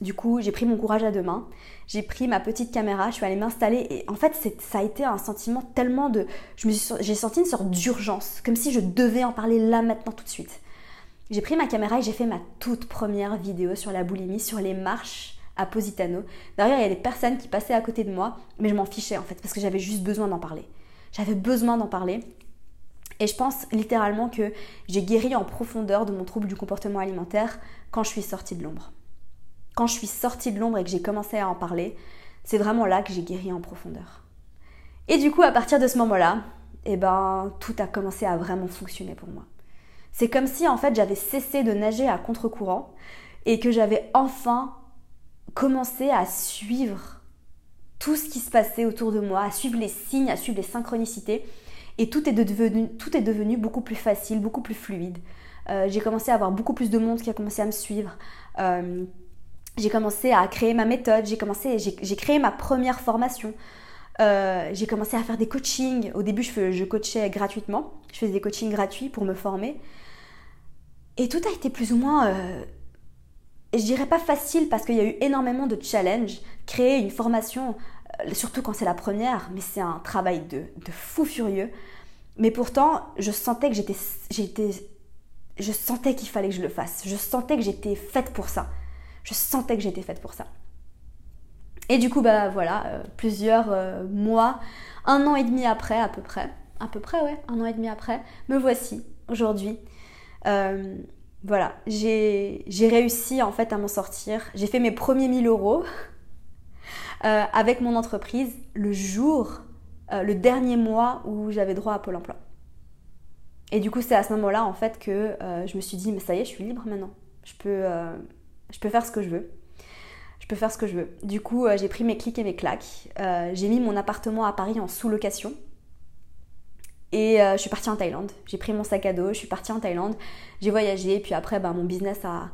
Du coup, j'ai pris mon courage à deux mains, j'ai pris ma petite caméra, je suis allée m'installer et en fait, ça a été un sentiment tellement de. J'ai senti une sorte d'urgence, comme si je devais en parler là maintenant tout de suite. J'ai pris ma caméra et j'ai fait ma toute première vidéo sur la boulimie, sur les marches à Positano. D'ailleurs, il y a des personnes qui passaient à côté de moi, mais je m'en fichais en fait, parce que j'avais juste besoin d'en parler. J'avais besoin d'en parler. Et je pense littéralement que j'ai guéri en profondeur de mon trouble du comportement alimentaire quand je suis sortie de l'ombre. Quand je suis sortie de l'ombre et que j'ai commencé à en parler, c'est vraiment là que j'ai guéri en profondeur. Et du coup, à partir de ce moment-là, eh ben, tout a commencé à vraiment fonctionner pour moi. C'est comme si en fait j'avais cessé de nager à contre-courant et que j'avais enfin commencé à suivre tout ce qui se passait autour de moi, à suivre les signes, à suivre les synchronicités. Et tout est devenu, beaucoup plus facile, beaucoup plus fluide. Euh, j'ai commencé à avoir beaucoup plus de monde qui a commencé à me suivre. Euh, j'ai commencé à créer ma méthode, j'ai commencé, j'ai créé ma première formation. Euh, j'ai commencé à faire des coachings. Au début, je coachais gratuitement. Je faisais des coachings gratuits pour me former. Et tout a été plus ou moins je dirais pas facile parce qu'il y a eu énormément de challenges. Créer une formation, euh, surtout quand c'est la première, mais c'est un travail de, fou furieux. Mais pourtant, je sentais que j'étais, j'étais, je sentais qu'il fallait que je le fasse. Je sentais que j'étais faite pour ça. Je sentais que j'étais faite pour ça. Et du coup, bah voilà, euh, plusieurs euh, mois, un an et demi après à peu près, à peu près ouais, un an et demi après, me voici aujourd'hui voilà, j'ai réussi en fait à m'en sortir. J'ai fait mes premiers 1000 euros euh, avec mon entreprise le jour, euh, le dernier mois où j'avais droit à Pôle emploi. Et du coup, c'est à ce moment-là en fait que euh, je me suis dit, mais ça y est, je suis libre maintenant. Je peux, je peux faire ce que je veux. Je peux faire ce que je veux. Du coup, j'ai pris mes clics et mes claques. j'ai mis mon appartement à Paris en sous-location et euh, je suis partie en Thaïlande. J'ai pris mon sac à dos, je suis partie en Thaïlande. J'ai voyagé, puis après, ben, mon business a,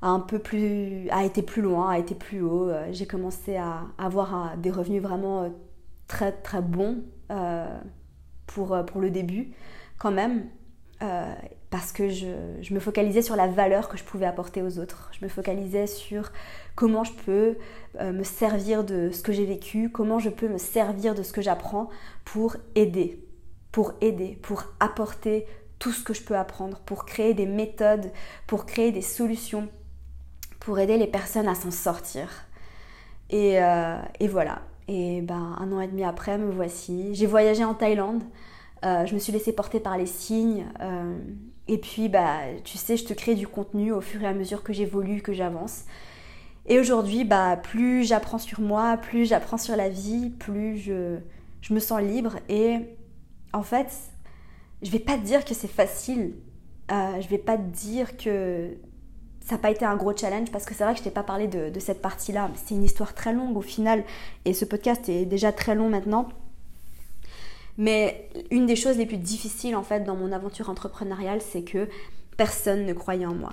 un peu plus, a été plus loin, a été plus haut. Euh, j'ai commencé à avoir euh, des revenus vraiment très très bons pour, pour le début, quand même. parce que je, je, me focalisais sur la valeur que je pouvais apporter aux autres. Je me focalisais sur comment je peux me servir de ce que j'ai vécu, comment je peux me servir de ce que j'apprends pour aider pour aider, pour apporter tout ce que je peux apprendre, pour créer des méthodes, pour créer des solutions, pour aider les personnes à s'en sortir. Et, euh, voilà. Et ben, un an et demi après, me voici. J'ai voyagé en Thaïlande. Euh, je me suis laissée porter par les signes. Euh, et puis, bah, tu sais, je te crée du contenu au fur et à mesure que j'évolue, que j'avance. Et aujourd'hui, bah, plus j'apprends sur moi, plus j'apprends sur la vie, plus je, je me sens libre. Et en fait, je vais pas te dire que c'est facile. Euh, je vais pas te dire que ça n'a pas été un gros challenge parce que c'est vrai que je t'ai pas parlé de, de cette partie-là. C'est une histoire très longue au final et ce podcast est déjà très long maintenant. Mais une des choses les plus difficiles en fait dans mon aventure entrepreneuriale, c'est que personne ne croyait en moi.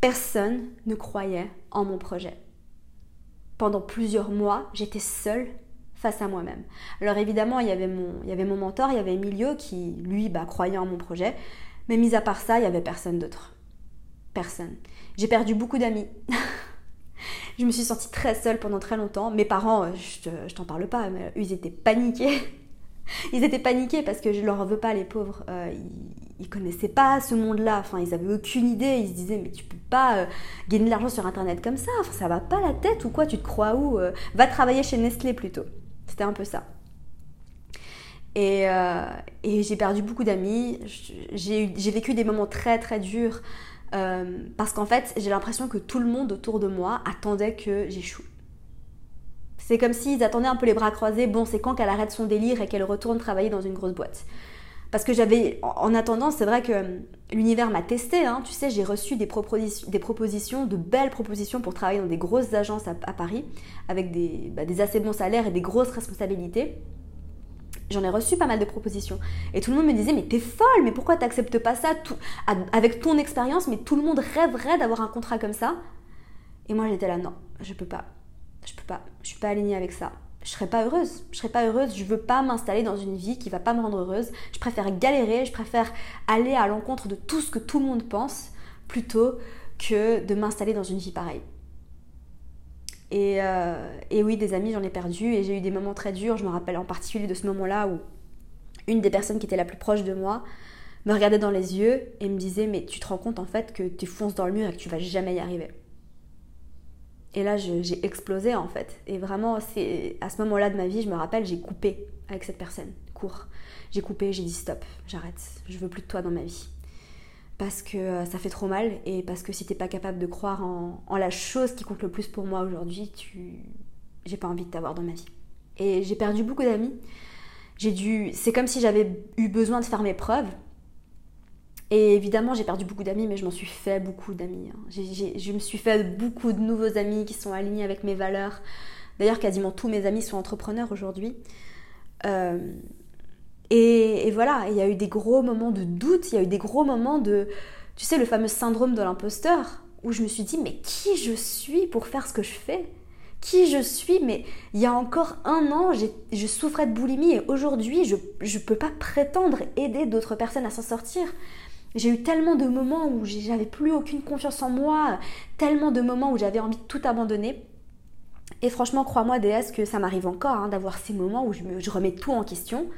Personne ne croyait en mon projet. Pendant plusieurs mois, j'étais seule face à moi-même. Alors évidemment, il y avait mon, il y avait mon mentor, il y avait Emilio qui, lui, bah, croyait en mon projet. Mais mis à part ça, il n'y avait personne d'autre. Personne. J'ai perdu beaucoup d'amis. *laughs* je me suis sentie très seule pendant très longtemps. Mes parents, euh, je, t'en parle pas, mais ils étaient paniqués. *laughs* ils étaient paniqués parce que je leur veux pas, les pauvres. Euh, ils, connaissaient pas ce monde-là. Enfin, ils avaient aucune idée. Ils se disaient, mais tu peux pas euh, gagner de l'argent sur Internet comme ça. Enfin, ça va pas la tête ou quoi Tu te crois où Va travailler chez Nestlé plutôt. C'était un peu ça. Et, et j'ai perdu beaucoup d'amis. J'ai vécu des moments très très durs euh, parce qu'en fait, j'ai l'impression que tout le monde autour de moi attendait que j'échoue. C'est comme s'ils attendaient un peu les bras croisés. Bon, c'est quand qu'elle arrête son délire et qu'elle retourne travailler dans une grosse boîte. Parce que j'avais, en attendant, c'est vrai que euh, l'univers m'a testé. Hein. Tu sais, j'ai reçu des, des, propositions, de belles propositions pour travailler dans des grosses agences à, Paris, avec bah, des assez bons salaires et des grosses responsabilités j'en ai reçu pas mal de propositions. Et tout le monde me disait, mais t'es folle, mais pourquoi t'acceptes pas ça? Avec ton expérience Mais tout le monde rêverait d'avoir un contrat comme ça. Et moi j'étais là, non, je peux pas. Je peux pas. Je suis pas alignée avec ça. Je serais pas heureuse. Je serais pas heureuse. Je veux pas m'installer dans une vie qui va pas me rendre heureuse. Je préfère galérer. Je préfère aller à l'encontre de tout ce que tout le monde pense plutôt que de m'installer dans une vie pareille. Euh, et, oui, des amis, j'en ai perdu et j'ai eu des moments très durs. Je me rappelle en particulier de ce moment-là où une des personnes qui était la plus proche de moi me regardait dans les yeux et me disait Mais tu te rends compte en fait que tu fonces dans le mur et que tu vas jamais y arriver. Et là, j'ai explosé en fait. Et vraiment, c'est à ce moment-là de ma vie, je me rappelle, j'ai coupé avec cette personne, court. J'ai coupé, j'ai dit stop, j'arrête, je veux plus de toi dans ma vie parce que euh, ça fait trop mal et parce que si t'es pas capable de croire en, la chose qui compte le plus pour moi aujourd'hui, tu... j'ai pas envie de t'avoir dans ma vie. Et j'ai perdu beaucoup d'amis. J'ai dû, c'est comme si j'avais eu besoin de faire mes preuves. Et évidemment, j'ai perdu beaucoup d'amis, mais je m'en suis fait beaucoup d'amis. Hein. Je me suis fait beaucoup de nouveaux amis qui sont alignés avec mes valeurs. D'ailleurs, quasiment tous mes amis sont entrepreneurs aujourd'hui. Euh, et, voilà, il y a eu des gros moments de doute, il y a eu des gros moments de, tu sais, le fameux syndrome de l'imposteur, où je me suis dit, mais qui je suis pour faire ce que je fais? Qui je suis? Mais il y a encore un an, je souffrais de boulimie et aujourd'hui, je ne peux pas prétendre aider d'autres personnes à s'en sortir. J'ai eu tellement de moments où j'avais plus aucune confiance en moi, tellement de moments où j'avais envie de tout abandonner. Et franchement, crois-moi, DS, que ça m'arrive encore hein, d'avoir ces moments où je, je remets tout en question.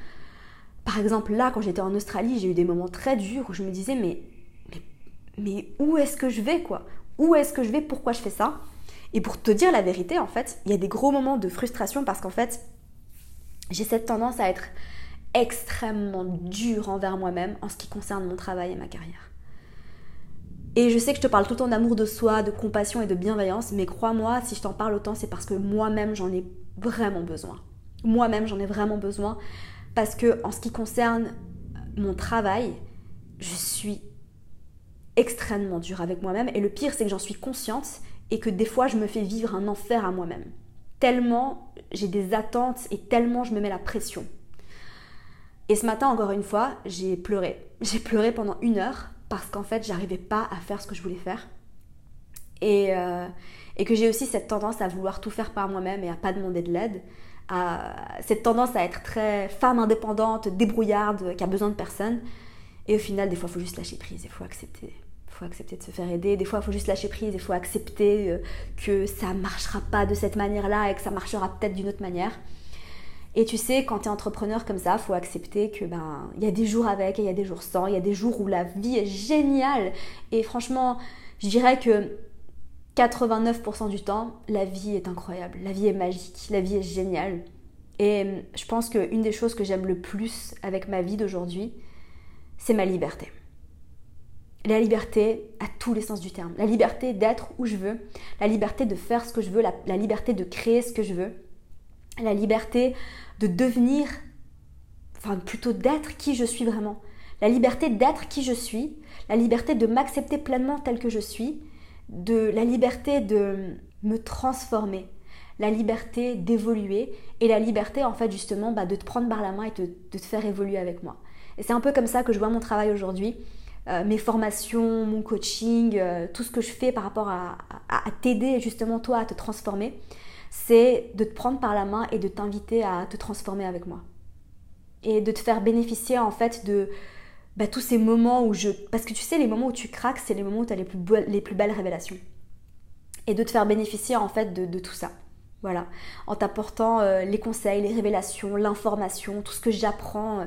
Par exemple, là, quand j'étais en Australie, j'ai eu des moments très durs où je me disais, mais, mais, où est-ce que je vais, quoi? Où est-ce que je vais? Pourquoi je fais ça? Et pour te dire la vérité, en fait, il y a des gros moments de frustration parce qu'en fait, j'ai cette tendance à être extrêmement dure envers moi-même en ce qui concerne mon travail et ma carrière. Et je sais que je te parle tout le temps d'amour de soi, de compassion et de bienveillance, mais crois-moi, si je t'en parle autant, c'est parce que moi-même j'en ai vraiment besoin. Moi-même j'en ai vraiment besoin parce que en ce qui concerne mon travail, je suis extrêmement dure avec moi-même et le pire c'est que j'en suis consciente et que des fois je me fais vivre un enfer à moi-même. Tellement j'ai des attentes et tellement je me mets la pression. Et ce matin encore une fois, j'ai pleuré. J'ai pleuré pendant une heure parce qu'en fait j'arrivais pas à faire ce que je voulais faire. Et, euh, et que j'ai aussi cette tendance à vouloir tout faire par moi-même et à pas demander de l'aide cette tendance à être très femme indépendante, débrouillarde, qui a besoin de personne. Et au final, des fois, il faut juste lâcher prise, il faut accepter. Il faut accepter de se faire aider. Des fois, il faut juste lâcher prise, il faut accepter euh, que ça marchera pas de cette manière-là et que ça marchera peut-être d'une autre manière. Et tu sais, quand tu es entrepreneur comme ça, faut accepter que ben il y a des jours avec et il y a des jours sans, il y a des jours où la vie est géniale et franchement, je dirais que 89% du temps, la vie est incroyable, la vie est magique, la vie est géniale. Et hum, je pense qu'une des choses que j'aime le plus avec ma vie d'aujourd'hui, c'est ma liberté. La liberté à tous les sens du terme. La liberté d'être où je veux, la liberté de faire ce que je veux, la, la liberté de créer ce que je veux, la liberté de devenir, enfin plutôt d'être qui je suis vraiment. La liberté d'être qui je suis, la liberté de m'accepter pleinement tel que je suis, de la liberté de me transformer, la liberté d'évoluer et la liberté en fait justement bah, de te prendre par la main et de, te faire évoluer avec moi. Et c'est un peu comme ça que je vois mon travail aujourd'hui, euh, mes formations, mon coaching, euh, tout ce que je fais par rapport à, à t'aider justement toi à te transformer, c'est de te prendre par la main et de t'inviter à te transformer avec moi. Et de te faire bénéficier en fait de, bah, tous ces moments où je... Parce que tu sais, les moments où tu craques, c'est les moments où tu as les plus, les plus belles révélations. Et de te faire bénéficier en fait de, tout ça. Voilà. En t'apportant euh, les conseils, les révélations, l'information, tout ce que j'apprends, euh,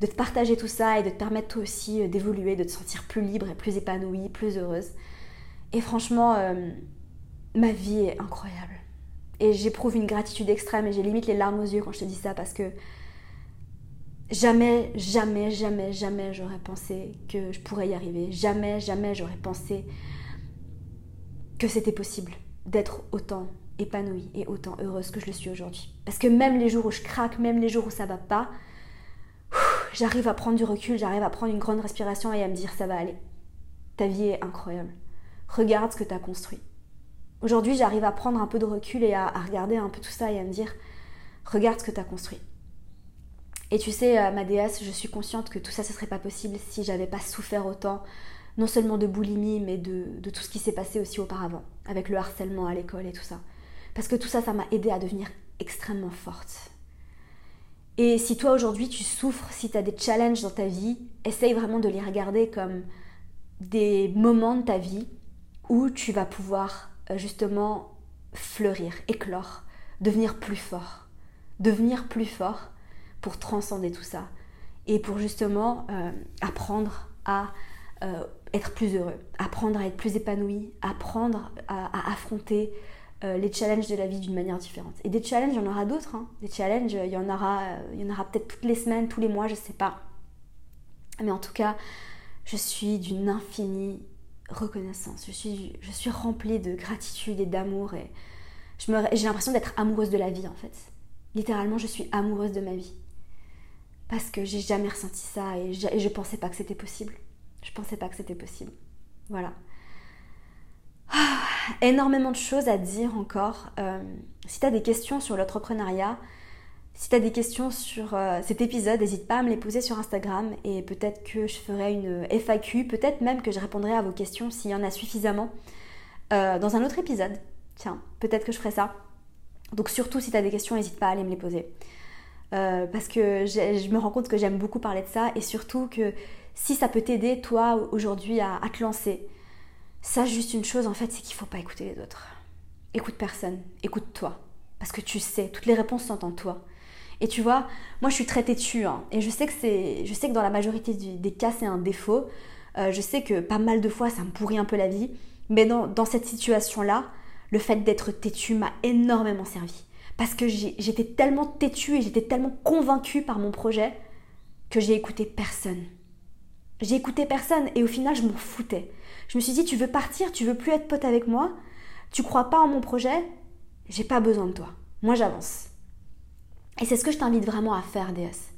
de te partager tout ça et de te permettre toi aussi euh, d'évoluer, de te sentir plus libre et plus épanouie, plus heureuse. Et franchement, ma vie est incroyable. Et j'éprouve une gratitude extrême et j'ai limite les larmes aux yeux quand je te dis ça parce que Jamais, jamais, jamais, jamais j'aurais pensé que je pourrais y arriver. Jamais, jamais j'aurais pensé que c'était possible d'être autant épanouie et autant heureuse que je le suis aujourd'hui. Parce que même les jours où je craque, même les jours où ça va pas, j'arrive à prendre du recul, j'arrive à prendre une grande respiration et à me dire ça va aller. Ta vie est incroyable. Regarde ce que tu as construit. Aujourd'hui, j'arrive à prendre un peu de recul et à, regarder un peu tout ça et à me dire regarde ce que tu as construit. Et tu sais, euh, ma déesse, je suis consciente que tout ça, ce serait pas possible si j'avais pas souffert autant, non seulement de boulimie, mais de, tout ce qui s'est passé aussi auparavant, avec le harcèlement à l'école et tout ça. Parce que tout ça, ça m'a aidé à devenir extrêmement forte. Et si toi aujourd'hui tu souffres, si tu as des challenges dans ta vie, essaye vraiment de les regarder comme des moments de ta vie où tu vas pouvoir justement fleurir, éclore, devenir plus fort. Devenir plus fort pour transcender tout ça et pour justement euh, apprendre à euh, être plus heureux, apprendre à être plus épanoui, apprendre à, affronter euh, les challenges de la vie d'une manière différente. Et des challenges, il y en aura d'autres. Hein. Des challenges, il y en aura, il y en aura peut-être toutes les semaines, tous les mois, je sais pas. Mais en tout cas, je suis d'une infinie reconnaissance. Je suis, je remplie de gratitude et d'amour et j'ai l'impression d'être amoureuse de la vie en fait. Littéralement, je suis amoureuse de ma vie parce que j'ai jamais ressenti ça et je, et pensais pas que c'était possible. Je pensais pas que c'était possible. Voilà. Ah, énormément de choses à dire encore. Euh, si tu as des questions sur l'entrepreneuriat, si tu as des questions sur euh, cet épisode, n'hésite pas à me les poser sur Instagram et peut-être que je ferai une FAQ, peut-être même que je répondrai à vos questions s'il y en a suffisamment euh, dans un autre épisode. Tiens, peut-être que je ferai ça. Donc surtout si tu as des questions, n'hésite pas à aller me les poser. Euh, parce que je me rends compte que j'aime beaucoup parler de ça et surtout que si ça peut t'aider toi aujourd'hui à, te lancer, sache juste une chose en fait, c'est qu'il ne faut pas écouter les autres. Écoute personne, écoute toi, parce que tu sais, toutes les réponses sont en toi. Et tu vois, moi je suis très têtue hein, et je sais que je sais que dans la majorité des cas c'est un défaut. Euh, je sais que pas mal de fois ça me pourrit un peu la vie, mais dans, dans cette situation-là, le fait d'être têtue m'a énormément servi parce que j'étais tellement têtue et j'étais tellement convaincue par mon projet que j'ai écouté personne. J'ai écouté personne et au final je m'en foutais. Je me suis dit tu veux partir, tu veux plus être pote avec moi, tu crois pas en mon projet, j'ai pas besoin de toi. Moi j'avance. Et c'est ce que je t'invite vraiment à faire, DS.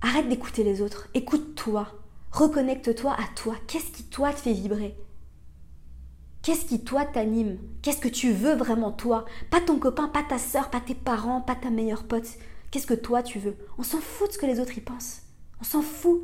Arrête d'écouter les autres, écoute-toi, reconnecte-toi à toi. Qu'est-ce qui toi te fait vibrer? Qu'est-ce qui toi t'anime? Qu'est-ce que tu veux vraiment toi? Pas ton copain, pas ta soeur, pas tes parents, pas ta meilleure pote. Qu'est-ce que toi tu veux? On s'en fout de ce que les autres y pensent. On s'en fout.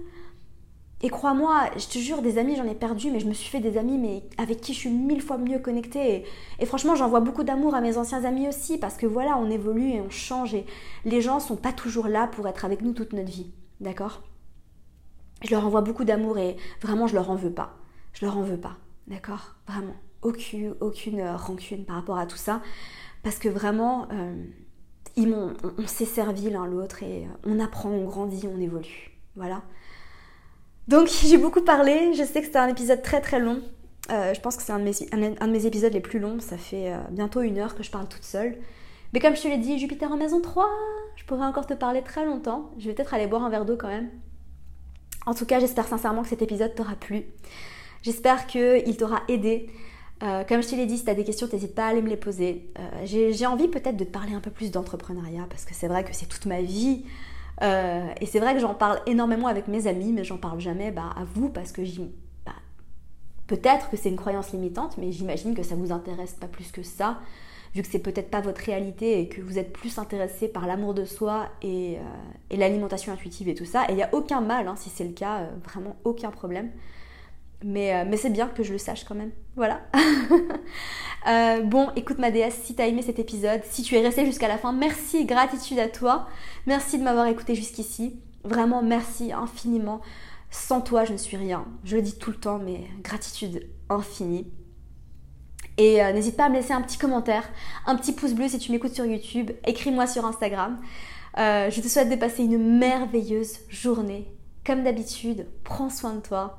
Et crois-moi, je te jure, des amis, j'en ai perdu, mais je me suis fait des amis avec qui je suis mille fois mieux connectée. Et, franchement, j'envoie beaucoup d'amour à mes anciens amis aussi, parce que voilà, on évolue et on change, et les gens sont pas toujours là pour être avec nous toute notre vie. D'accord? Je leur envoie beaucoup d'amour et vraiment, je leur en veux pas. Je leur en veux pas. D'accord? Vraiment aucune, aucune rancune par rapport à tout ça. Parce que vraiment, euh, on, on s'est servi l'un l'autre et on apprend, on grandit, on évolue. Voilà. Donc *laughs* j'ai beaucoup parlé, je sais que c'était un épisode très très long. Euh, je pense que c'est un, de mes épisodes les plus longs, ça fait euh, bientôt une heure que je parle toute seule. Mais comme je te l'ai dit, Jupiter en maison 3, je pourrais encore te parler très longtemps. Je vais peut-être aller boire un verre d'eau quand même. En tout cas, j'espère sincèrement que cet épisode t'aura plu. J'espère qu'il t'aura aidé. Euh, comme je te l'ai dit, si tu des questions, n'hésite pas à aller me les poser. J'ai envie peut-être de te parler un peu plus d'entrepreneuriat parce que c'est vrai que c'est toute ma vie. Euh, et c'est vrai que j'en parle énormément avec mes amis, mais j'en parle jamais bah, à vous parce que bah, peut-être que c'est une croyance limitante, mais j'imagine que ça vous intéresse pas plus que ça, vu que c'est peut-être pas votre réalité et que vous êtes plus intéressé par l'amour de soi et, euh, l'alimentation intuitive et tout ça. Et il n'y a aucun mal hein, si c'est le cas, euh, vraiment aucun problème. Euh, mais, c'est bien que je le sache quand même. Voilà. *laughs* Euh, bon, écoute ma déesse, si t'as aimé cet épisode, si tu es resté jusqu'à la fin, merci, gratitude à toi. Merci de m'avoir écouté jusqu'ici. Vraiment, merci infiniment. Sans toi, je ne suis rien. Je le dis tout le temps, mais gratitude infinie. Et euh, n'hésite pas à me laisser un petit commentaire, un petit pouce bleu si tu m'écoutes sur YouTube. Écris-moi sur Instagram. je te souhaite de passer une merveilleuse journée. Comme d'habitude, prends soin de toi.